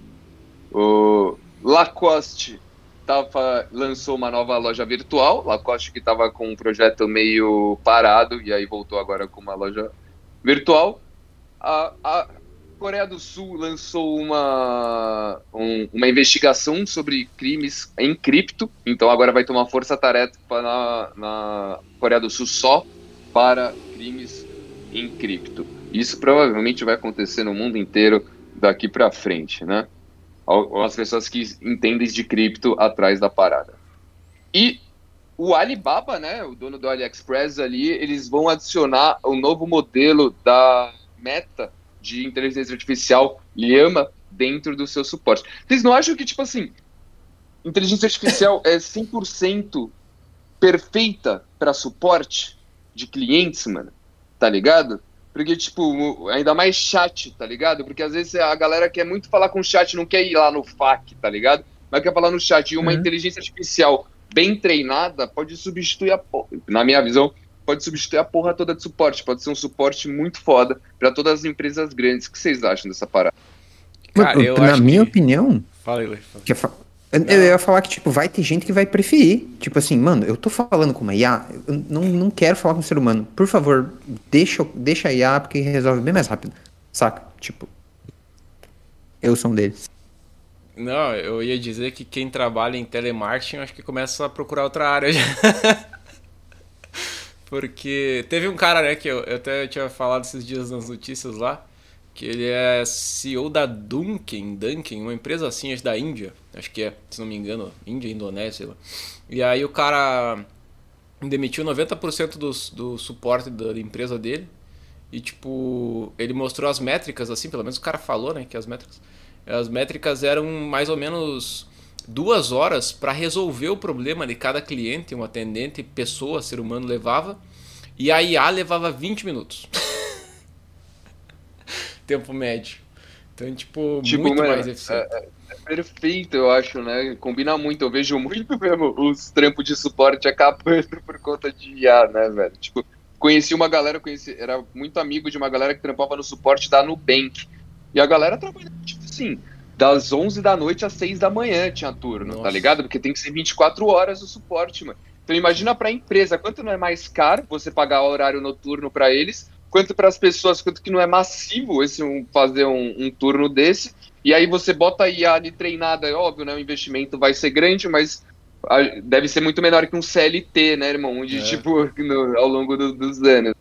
O Lacoste tava, lançou uma nova loja virtual. Lacoste que estava com um projeto meio parado e aí voltou agora com uma loja virtual. A, a Coreia do Sul lançou uma, um- uma investigação sobre crimes em cripto. Então agora vai tomar força-tarefa na, na Coreia do Sul só para crimes em cripto. Isso provavelmente vai acontecer no mundo inteiro daqui para frente, né? As pessoas que entendem de cripto atrás da parada. E o Alibaba, né, o dono do AliExpress ali, eles vão adicionar o novo modelo da Meta de inteligência artificial Llama dentro do seu suporte. Vocês não acham que, tipo assim, inteligência artificial é 100% perfeita para suporte de clientes, mano? Tá ligado? Porque, tipo, ainda mais chat, tá ligado? Porque às vezes a galera quer muito falar com o chat, não quer ir lá no FAQ, tá ligado? Mas quer falar no chat. E uma Uhum. inteligência artificial bem treinada pode substituir a porra, na minha visão, pode substituir a porra toda de suporte. Pode ser um suporte muito foda para todas as empresas grandes. O que vocês acham dessa parada? Cara, eu Na acho minha que- opinião, Fala aí, Lê, fala. Eu, eu- ia falar que, tipo, vai ter gente que vai preferir. Tipo assim, mano, eu tô falando com uma IA, eu não, não quero falar com um ser humano. Por favor, deixa, deixa a IA, porque resolve bem mais rápido. Saca? Tipo, eu sou um deles. Não, eu ia dizer que quem trabalha em telemarketing acho que começa a procurar outra área. Porque teve um cara, né, que eu, eu até tinha falado esses dias nas notícias lá, que ele é CEO da Dunkin, Dunkin, uma empresa assim, acho da Índia, acho que é, se não me engano, Índia, Indonésia, sei lá. E aí o cara demitiu 90% do, do suporte da empresa dele. E tipo, ele mostrou as métricas, assim, pelo menos o cara falou, né, que as métricas. As métricas eram mais ou menos duas horas para resolver o problema de cada cliente, um atendente, pessoa, ser humano levava. E a IA levava 20 minutos. Tempo médio. Então, tipo, Tipo, muito mano, mais eficiente. Perfeito, eu acho, né? Combina muito. Eu vejo muito mesmo os trampos de suporte acabando por conta de IA, né, velho? Tipo, conheci uma galera, conheci, era muito amigo de uma galera que trampava no suporte da Nubank. E a galera trabalhava, tipo assim, das 11 da noite às 6 da manhã tinha turno, tá Nossa. ligado? Porque tem que ser 24 horas o suporte, mano. Então imagina pra empresa, quanto não é mais caro você pagar o horário noturno pra eles, quanto para as pessoas, quanto que não é massivo esse um, fazer um, um turno desse. E aí você bota a IA ali treinada, é óbvio, né? O investimento vai ser grande, mas deve ser muito menor que um CLT, né, irmão? Onde, É. tipo, no- ao longo do- dos anos.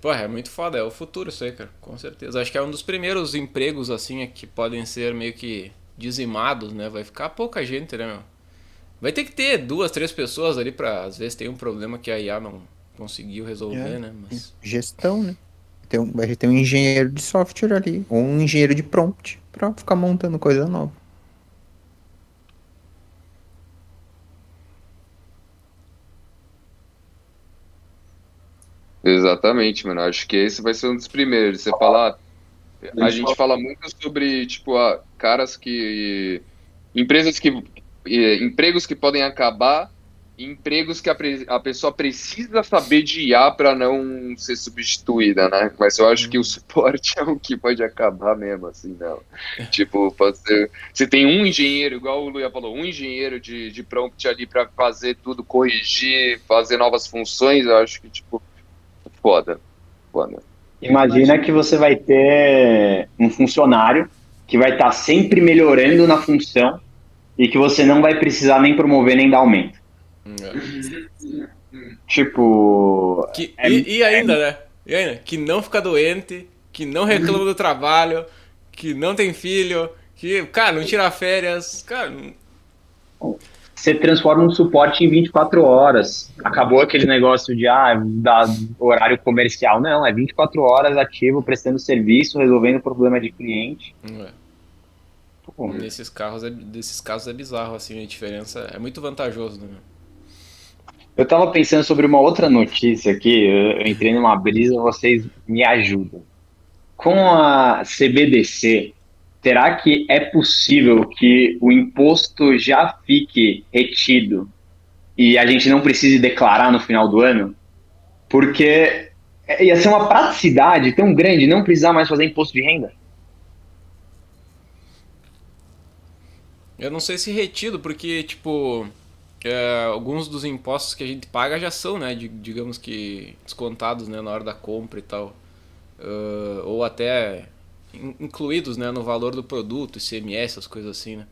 Pô, é muito foda, é o futuro isso aí, cara, com certeza. Acho que é um dos primeiros empregos, assim, é que podem ser meio que dizimados, né? Vai ficar pouca gente, né, meu? Vai ter que ter duas, três pessoas ali para às vezes tem um problema que a IA não conseguiu resolver, É. né? Mas Gestão, né? Tem um, vai ter um engenheiro de software ali, ou um engenheiro de prompt, pra ficar montando coisa nova. Exatamente, mano. Acho que esse vai ser um dos primeiros. Você falar. A gente fala muito sobre, tipo, ah, caras que. Empresas que. eh, Empregos que podem acabar, empregos que a, pre- a pessoa precisa saber de IA para não ser substituída, né? Mas eu acho que o suporte é o que pode acabar mesmo, assim, não. Tipo, ser. Você tem um engenheiro, igual o Luia falou, um engenheiro de, de prompt ali para fazer tudo, corrigir, fazer novas funções, eu acho que, tipo, foda. Foda. Imagina que você vai ter um funcionário que vai estar sempre melhorando na função e que você não vai precisar nem promover nem dar aumento. É. Tipo, Que- É- e, e ainda, né? E ainda, que não fica doente, que não reclama do trabalho, que não tem filho, que, cara, não tira férias, cara, não- você transforma um suporte em 24 horas. Acabou aquele negócio de ah, da horário comercial. Não, é 24 horas ativo, prestando serviço, resolvendo problema de cliente. é. Pô, Nesses carros, é, desses casos é bizarro, assim, a diferença é muito vantajoso, né? Eu tava pensando sobre uma outra notícia aqui, eu entrei numa brisa, vocês me ajudam. Com a CBDC, será que é possível que o imposto já fique retido e a gente não precise declarar no final do ano? Porque ia ser uma praticidade tão grande não precisar mais fazer imposto de renda. Eu não sei se retido, porque, tipo, é, alguns dos impostos que a gente paga já são, né, de- digamos que descontados, né, na hora da compra e tal. Ah, ou até in- incluídos, né, no valor do produto, ICMS, essas coisas assim, né.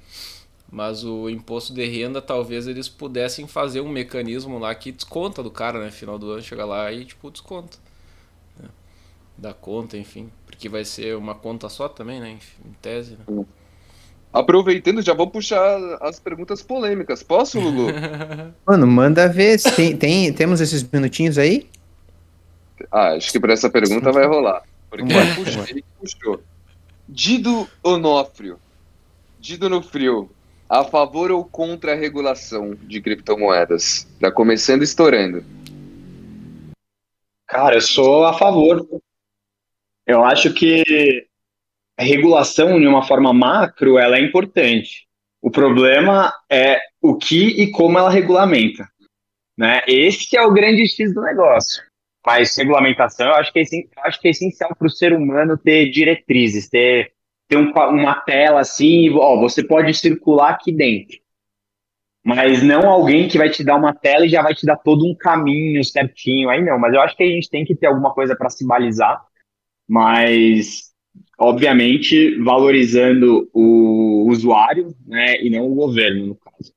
Mas o imposto de renda, talvez eles pudessem fazer um mecanismo lá que desconta do cara, né, final do ano, chega lá e, tipo, desconta. né, da conta, enfim. Porque vai ser uma conta só também, né, em, em tese, né. Aproveitando, já vou puxar as perguntas polêmicas. Posso, Lulu? Mano, manda ver. Tem, tem- temos esses minutinhos aí? Ah, acho que para essa pergunta vai rolar. Porque ele puxou, ele puxou. Dido Onofrio. Dido no frio. A favor ou contra a regulação de criptomoedas? Tá começando e estourando. Cara, eu sou a favor. Eu acho que regulação de uma forma macro, ela é importante. O problema é o que e como ela regulamenta, né? Esse é o grande X do negócio. Mas regulamentação, eu acho que é, acho que é essencial para o ser humano ter diretrizes, ter, ter um uma tela assim, ó, você pode circular aqui dentro. Mas não alguém que vai te dar uma tela e já vai te dar todo um caminho certinho. Aí não, mas eu acho que a gente tem que ter alguma coisa para se balizar, mas obviamente valorizando o usuário, né, e não o governo, no caso.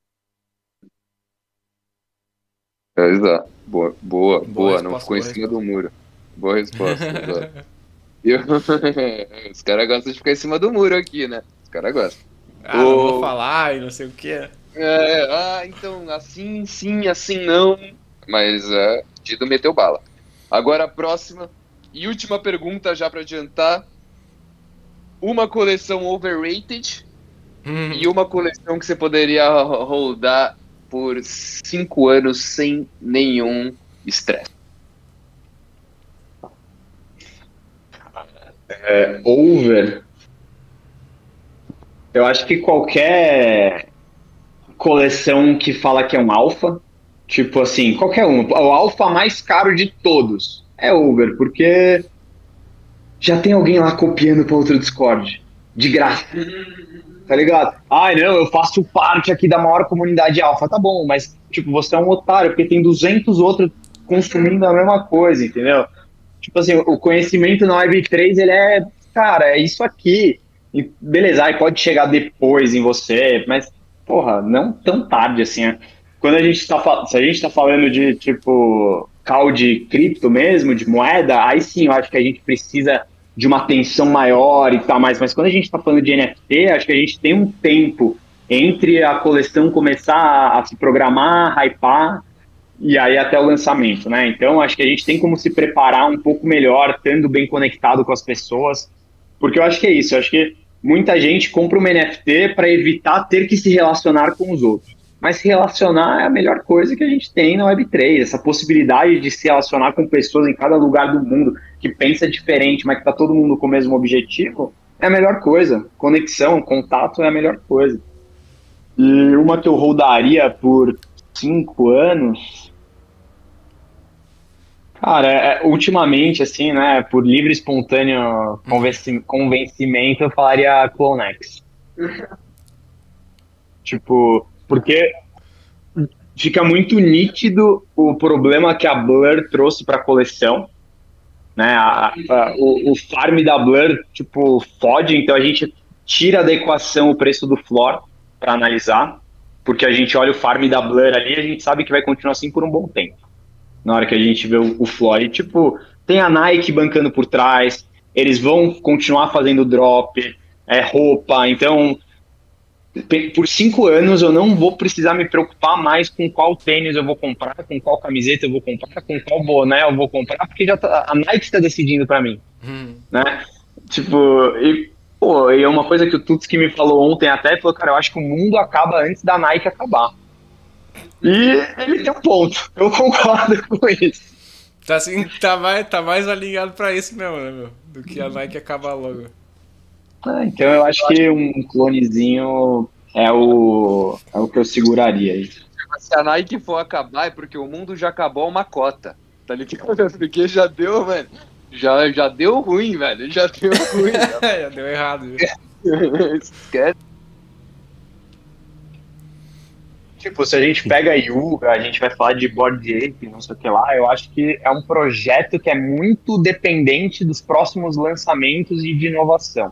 Exato. Boa, boa, Boa boa. Não ficou em cima do muro. Boa resposta, exato. Eu- Os caras gostam de ficar em cima do muro aqui, né? Os caras gostam. Ah, não vou falar e não sei o que. É, ah, então, assim sim, assim não. Mas é, Dido meteu bala. Agora a próxima e última pergunta já pra adiantar. Uma coleção overrated e uma coleção que você poderia rodar por cinco anos sem nenhum estresse. over, eu acho que qualquer coleção que fala que é um alfa, tipo assim, qualquer um, o alfa mais caro de todos é Uber, porque já tem alguém lá copiando para outro Discord, de graça. Tá ligado? Ai, não, eu faço parte aqui da maior comunidade alfa. Tá bom, mas, tipo, você é um otário, porque tem 200 outros consumindo a mesma coisa, entendeu? Tipo assim, o conhecimento na Web3, ele é, cara, é isso aqui. E beleza, aí pode chegar depois em você, mas, porra, não tão tarde assim. né? Quando a gente tá, se a gente tá falando de, tipo, call de cripto mesmo, de moeda, aí sim eu acho que a gente precisa de uma atenção maior e tal mais. Mas quando a gente tá falando de NFT, acho que a gente tem um tempo entre a coleção começar a, a se programar, hypar e aí até o lançamento, né? Então acho que a gente tem como se preparar um pouco melhor, estando bem conectado com as pessoas, porque eu acho que é isso. Eu acho que muita gente compra uma NFT para evitar ter que se relacionar com os outros. Mas se relacionar é a melhor coisa que a gente tem na Web3, essa possibilidade de se relacionar com pessoas em cada lugar do mundo que pensa diferente, mas que está todo mundo com o mesmo objetivo, é a melhor coisa. Conexão, contato é a melhor coisa. E uma que eu rodaria por cinco anos. Cara, é, ultimamente, assim, né, por livre e espontâneo convenci convencimento, eu falaria Clonex. tipo, porque fica muito nítido o problema que a Blur trouxe para a coleção. Né, a, a, o, o farm da Blur, tipo, fode, então a gente tira da equação o preço do floor para analisar, porque a gente olha o farm da Blur ali a gente sabe que vai continuar assim por um bom tempo. Na hora que a gente vê o, o. E, tipo, tem a Nike bancando por trás, eles vão continuar fazendo drop, é roupa, então por cinco anos eu não vou precisar me preocupar mais com qual tênis eu vou comprar, com qual camiseta eu vou comprar, com qual boné eu vou comprar, porque já tá, a Nike está decidindo para mim, hum. né? Tipo, e, Pô, e é uma coisa que o Tutski me falou ontem até, falou, cara, eu acho que o mundo acaba antes da Nike acabar. E ele tem um ponto, eu concordo com isso. Tá, assim, tá, mais, tá mais alinhado pra isso mesmo, né, meu? Do que a Nike acabar logo. Ah, então eu acho que um clonezinho é o, é o que eu seguraria aí. Se a Nike for acabar, é porque o mundo já acabou uma cota. Tá ligado? Porque já deu, mano já, já deu ruim, velho. Já deu ruim. já... já deu errado. Esquece. Tipo, se a gente pega a Yuga, a gente vai falar de Board Ape, não sei o que lá, eu acho que é um projeto que é muito dependente dos próximos lançamentos e de inovação.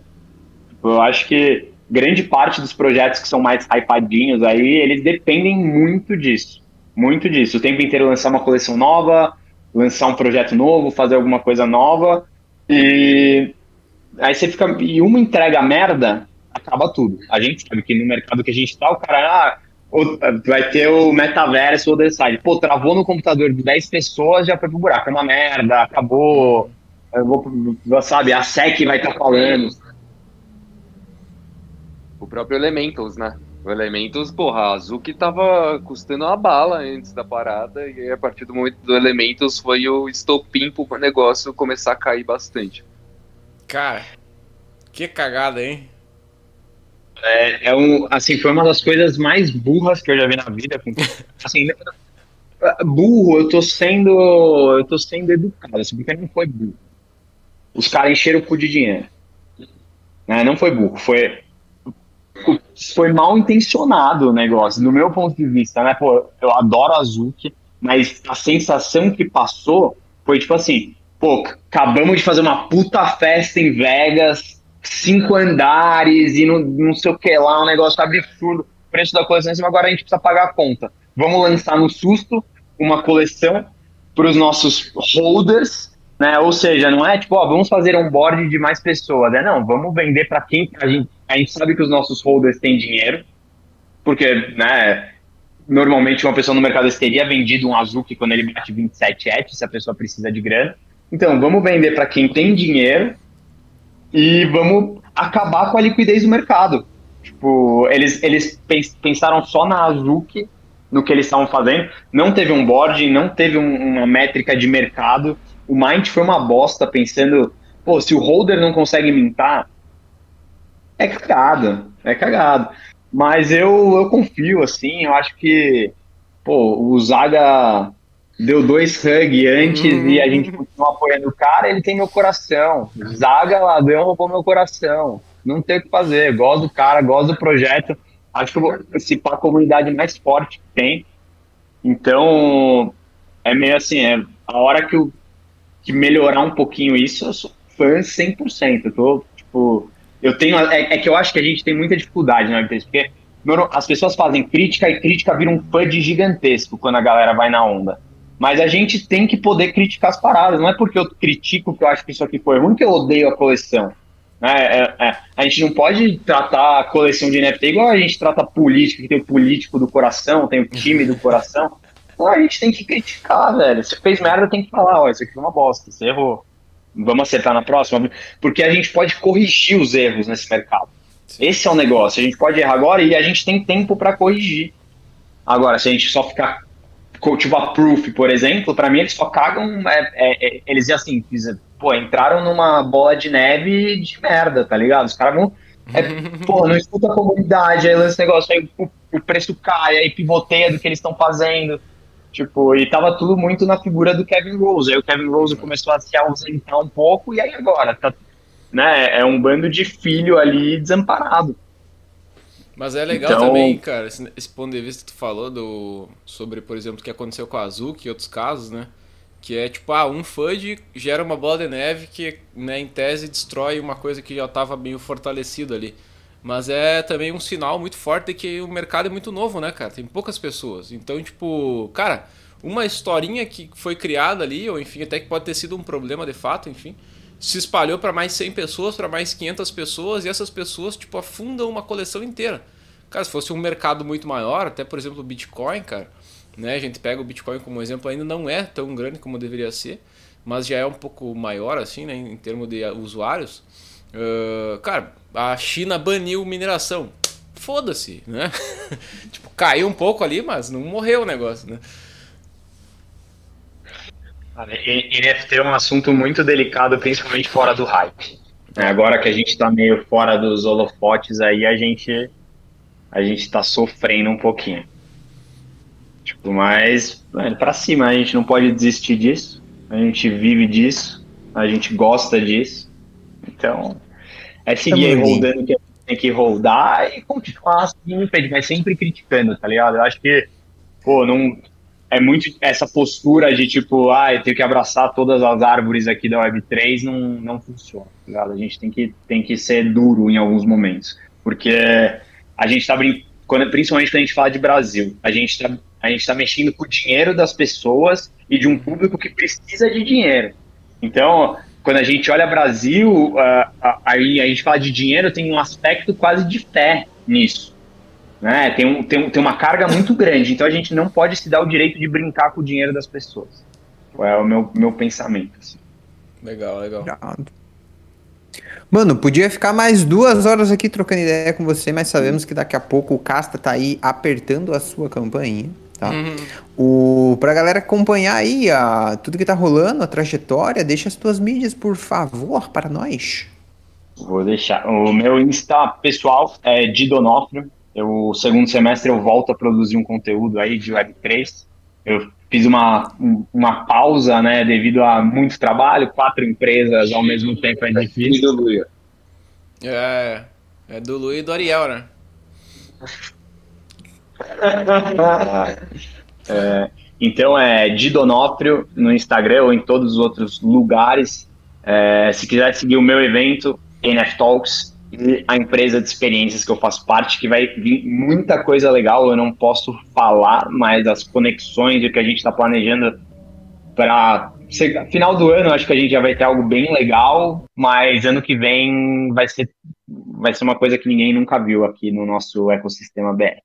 Tipo, eu acho que grande parte dos projetos que são mais hypadinhos aí, eles dependem muito disso. Muito disso. O tempo inteiro lançar uma coleção nova, lançar um projeto novo, fazer alguma coisa nova. E aí você fica. E uma entrega merda, acaba tudo. A gente sabe que no mercado que a gente tá, o cara. Ah, vai ter o metaverso ou side. Pô, travou no computador de 10 pessoas, já foi pro buraco. É uma merda, acabou. Eu vou, sabe, a SEC vai estar tá falando. O próprio Elementals, né? O Elementos, porra, a Azuki tava custando uma bala antes da parada, e a partir do momento do Elementos foi o estopim pro negócio começar a cair bastante. Cara, que cagada, hein? É, é um, assim, foi uma das coisas mais burras que eu já vi na vida. Assim, burro, eu tô sendo. Eu tô sendo educado, assim, porque não foi burro. Os caras encheram o cu de dinheiro. Né? Não foi burro, foi foi mal intencionado o negócio, do meu ponto de vista, né? Pô, eu adoro a Azuki, mas a sensação que passou foi tipo assim, pô, acabamos de fazer uma puta festa em Vegas, cinco andares e não, não sei o que lá, um negócio absurdo, preço da coleção, agora a gente precisa pagar a conta. Vamos lançar no susto uma coleção para os nossos holders, né? Ou seja, não é tipo, ó, vamos fazer um board de mais pessoas, é não, vamos vender para quem a gente a gente sabe que os nossos holders têm dinheiro, porque, né, normalmente uma pessoa no mercado teria vendido um Azuki quando ele bate 27 ETH, se a pessoa precisa de grana. Então, vamos vender para quem tem dinheiro e vamos acabar com a liquidez do mercado. Tipo, eles, eles pensaram só na Azuki, no que eles estavam fazendo. Não teve um board, não teve um, uma métrica de mercado. O Mind foi uma bosta pensando, pô, se o holder não consegue mintar, é cagado, é cagado. Mas eu, eu confio, assim, eu acho que, pô, o Zaga deu dois hug antes uhum. e a gente continua apoiando o cara, ele tem meu coração. Zaga ladrão roubou meu coração. Não tem o que fazer. Gosto do cara, gosto do projeto. Acho que eu vou participar a comunidade mais forte que tem. Então, é meio assim, é a hora que eu que melhorar um pouquinho isso, eu sou fã 100%. Eu tô, tipo, eu tenho. É, é, que eu acho que a gente tem muita dificuldade na web porque as pessoas fazem crítica e crítica vira um fudge gigantesco quando a galera vai na onda. Mas a gente tem que poder criticar as paradas. Não é porque eu critico que eu acho que isso aqui foi ruim que eu odeio a coleção. Né? É, é, a gente não pode tratar a coleção de NFT igual a gente trata política, que tem o político do coração, tem o time do coração. Então a gente tem que criticar, velho. Se fez merda, tem que falar, ó, isso aqui foi uma bosta, você errou. Vamos acertar na próxima. Porque a gente pode corrigir os erros nesse mercado. Sim. Esse é o negócio. A gente pode errar agora e a gente tem tempo para corrigir. Agora, se a gente só ficar tipo a Proof, por exemplo, para mim eles só cagam. É, é, é, eles assim, pô, entraram numa bola de neve de merda, tá ligado? Os caras vão. É, pô, não escuta a comunidade, aí lança esse negócio, aí o, o preço cai, aí pivoteia do que eles estão fazendo. Tipo, e tava tudo muito na figura do Kevin Rose. Aí o Kevin Rose começou a se ausentar um pouco, e aí agora, tá, né? É um bando de filho ali desamparado. Mas é legal então... também, cara, esse, esse, ponto de vista que tu falou do, sobre, por exemplo, o que aconteceu com a Azuki e outros casos, né? Que é tipo, ah, um FUD gera uma bola de neve que, né, em tese, destrói uma coisa que já estava meio fortalecida ali. Mas é também um sinal muito forte de que o mercado é muito novo, né, cara? Tem poucas pessoas. Então, tipo, cara, uma historinha que foi criada ali, ou enfim, até que pode ter sido um problema de fato, enfim, se espalhou para mais 100 pessoas, para mais 500 pessoas, e essas pessoas, tipo, afundam uma coleção inteira. Cara, se fosse um mercado muito maior, até por exemplo o Bitcoin, cara, né? A gente pega o Bitcoin como exemplo, ainda não é tão grande como deveria ser, mas já é um pouco maior, assim, né, em termos de usuários. Uh, cara, a China baniu mineração. Foda-se, né? tipo, caiu um pouco ali, mas não morreu o negócio, né? NFT é um assunto muito delicado, principalmente fora do hype. É, agora que a gente está meio fora dos holofotes aí, a gente a gente está sofrendo um pouquinho. Tipo, mas para cima, a gente não pode desistir disso. A gente vive disso, a gente gosta disso. Então, é seguir rodando o que tem que rodar e continuar assim, mas sempre criticando, tá ligado? Eu acho que, pô, não, é muito essa postura de tipo, ah, eu tenho que abraçar todas as árvores aqui da Web3 não, não funciona. Tá a gente tem que, tem que ser duro em alguns momentos. Porque a gente está brincando, principalmente quando a gente fala de Brasil, a gente está a gente tá mexendo com o dinheiro das pessoas e de um público que precisa de dinheiro. Então, quando a gente olha Brasil, uh, aí a gente fala de dinheiro, tem um aspecto quase de fé nisso. Né? Tem, um, tem, um, tem uma carga muito grande, então a gente não pode se dar o direito de brincar com o dinheiro das pessoas. É o meu, meu pensamento. Assim. Legal, legal. Mano, podia ficar mais duas horas aqui trocando ideia com você, mas sabemos que daqui a pouco o Casta tá aí apertando a sua campainha, tá? Uhum. O, pra galera acompanhar aí a, tudo que tá rolando, a trajetória, deixa as tuas mídias, por favor, para nós. Vou deixar. O meu Insta pessoal é Didonofrio, eu, segundo semestre, eu volto a produzir um conteúdo aí de Web3. Eu fiz uma, uma pausa, né, devido a muito trabalho, quatro empresas ao mesmo tempo é difícil. É, é do Luia e do Ariel, né? é, então é Didonóprio no Instagram ou em todos os outros lugares. É, se quiser seguir o meu evento, NF Talks, e a empresa de experiências que eu faço parte, que vai vir muita coisa legal. Eu não posso falar mais das conexões e o que a gente está planejando para final do ano. Acho que a gente já vai ter algo bem legal, mas ano que vem vai ser vai ser uma coisa que ninguém nunca viu aqui no nosso ecossistema BR.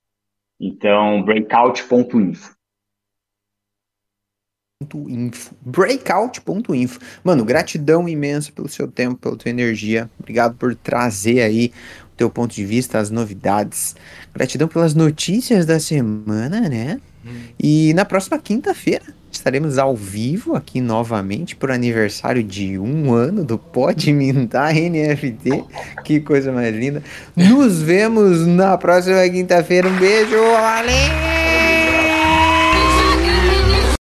Então, breakout.info info, breakout.info. Mano, gratidão imensa pelo seu tempo, pela tua energia. Obrigado por trazer aí o teu ponto de vista, as novidades. Gratidão pelas notícias da semana, né? Hum. E na próxima quinta-feira estaremos ao vivo aqui novamente por aniversário de um ano do Pode Mintar NFT. Que coisa mais linda. Nos vemos na próxima quinta-feira. Um beijo, valeu!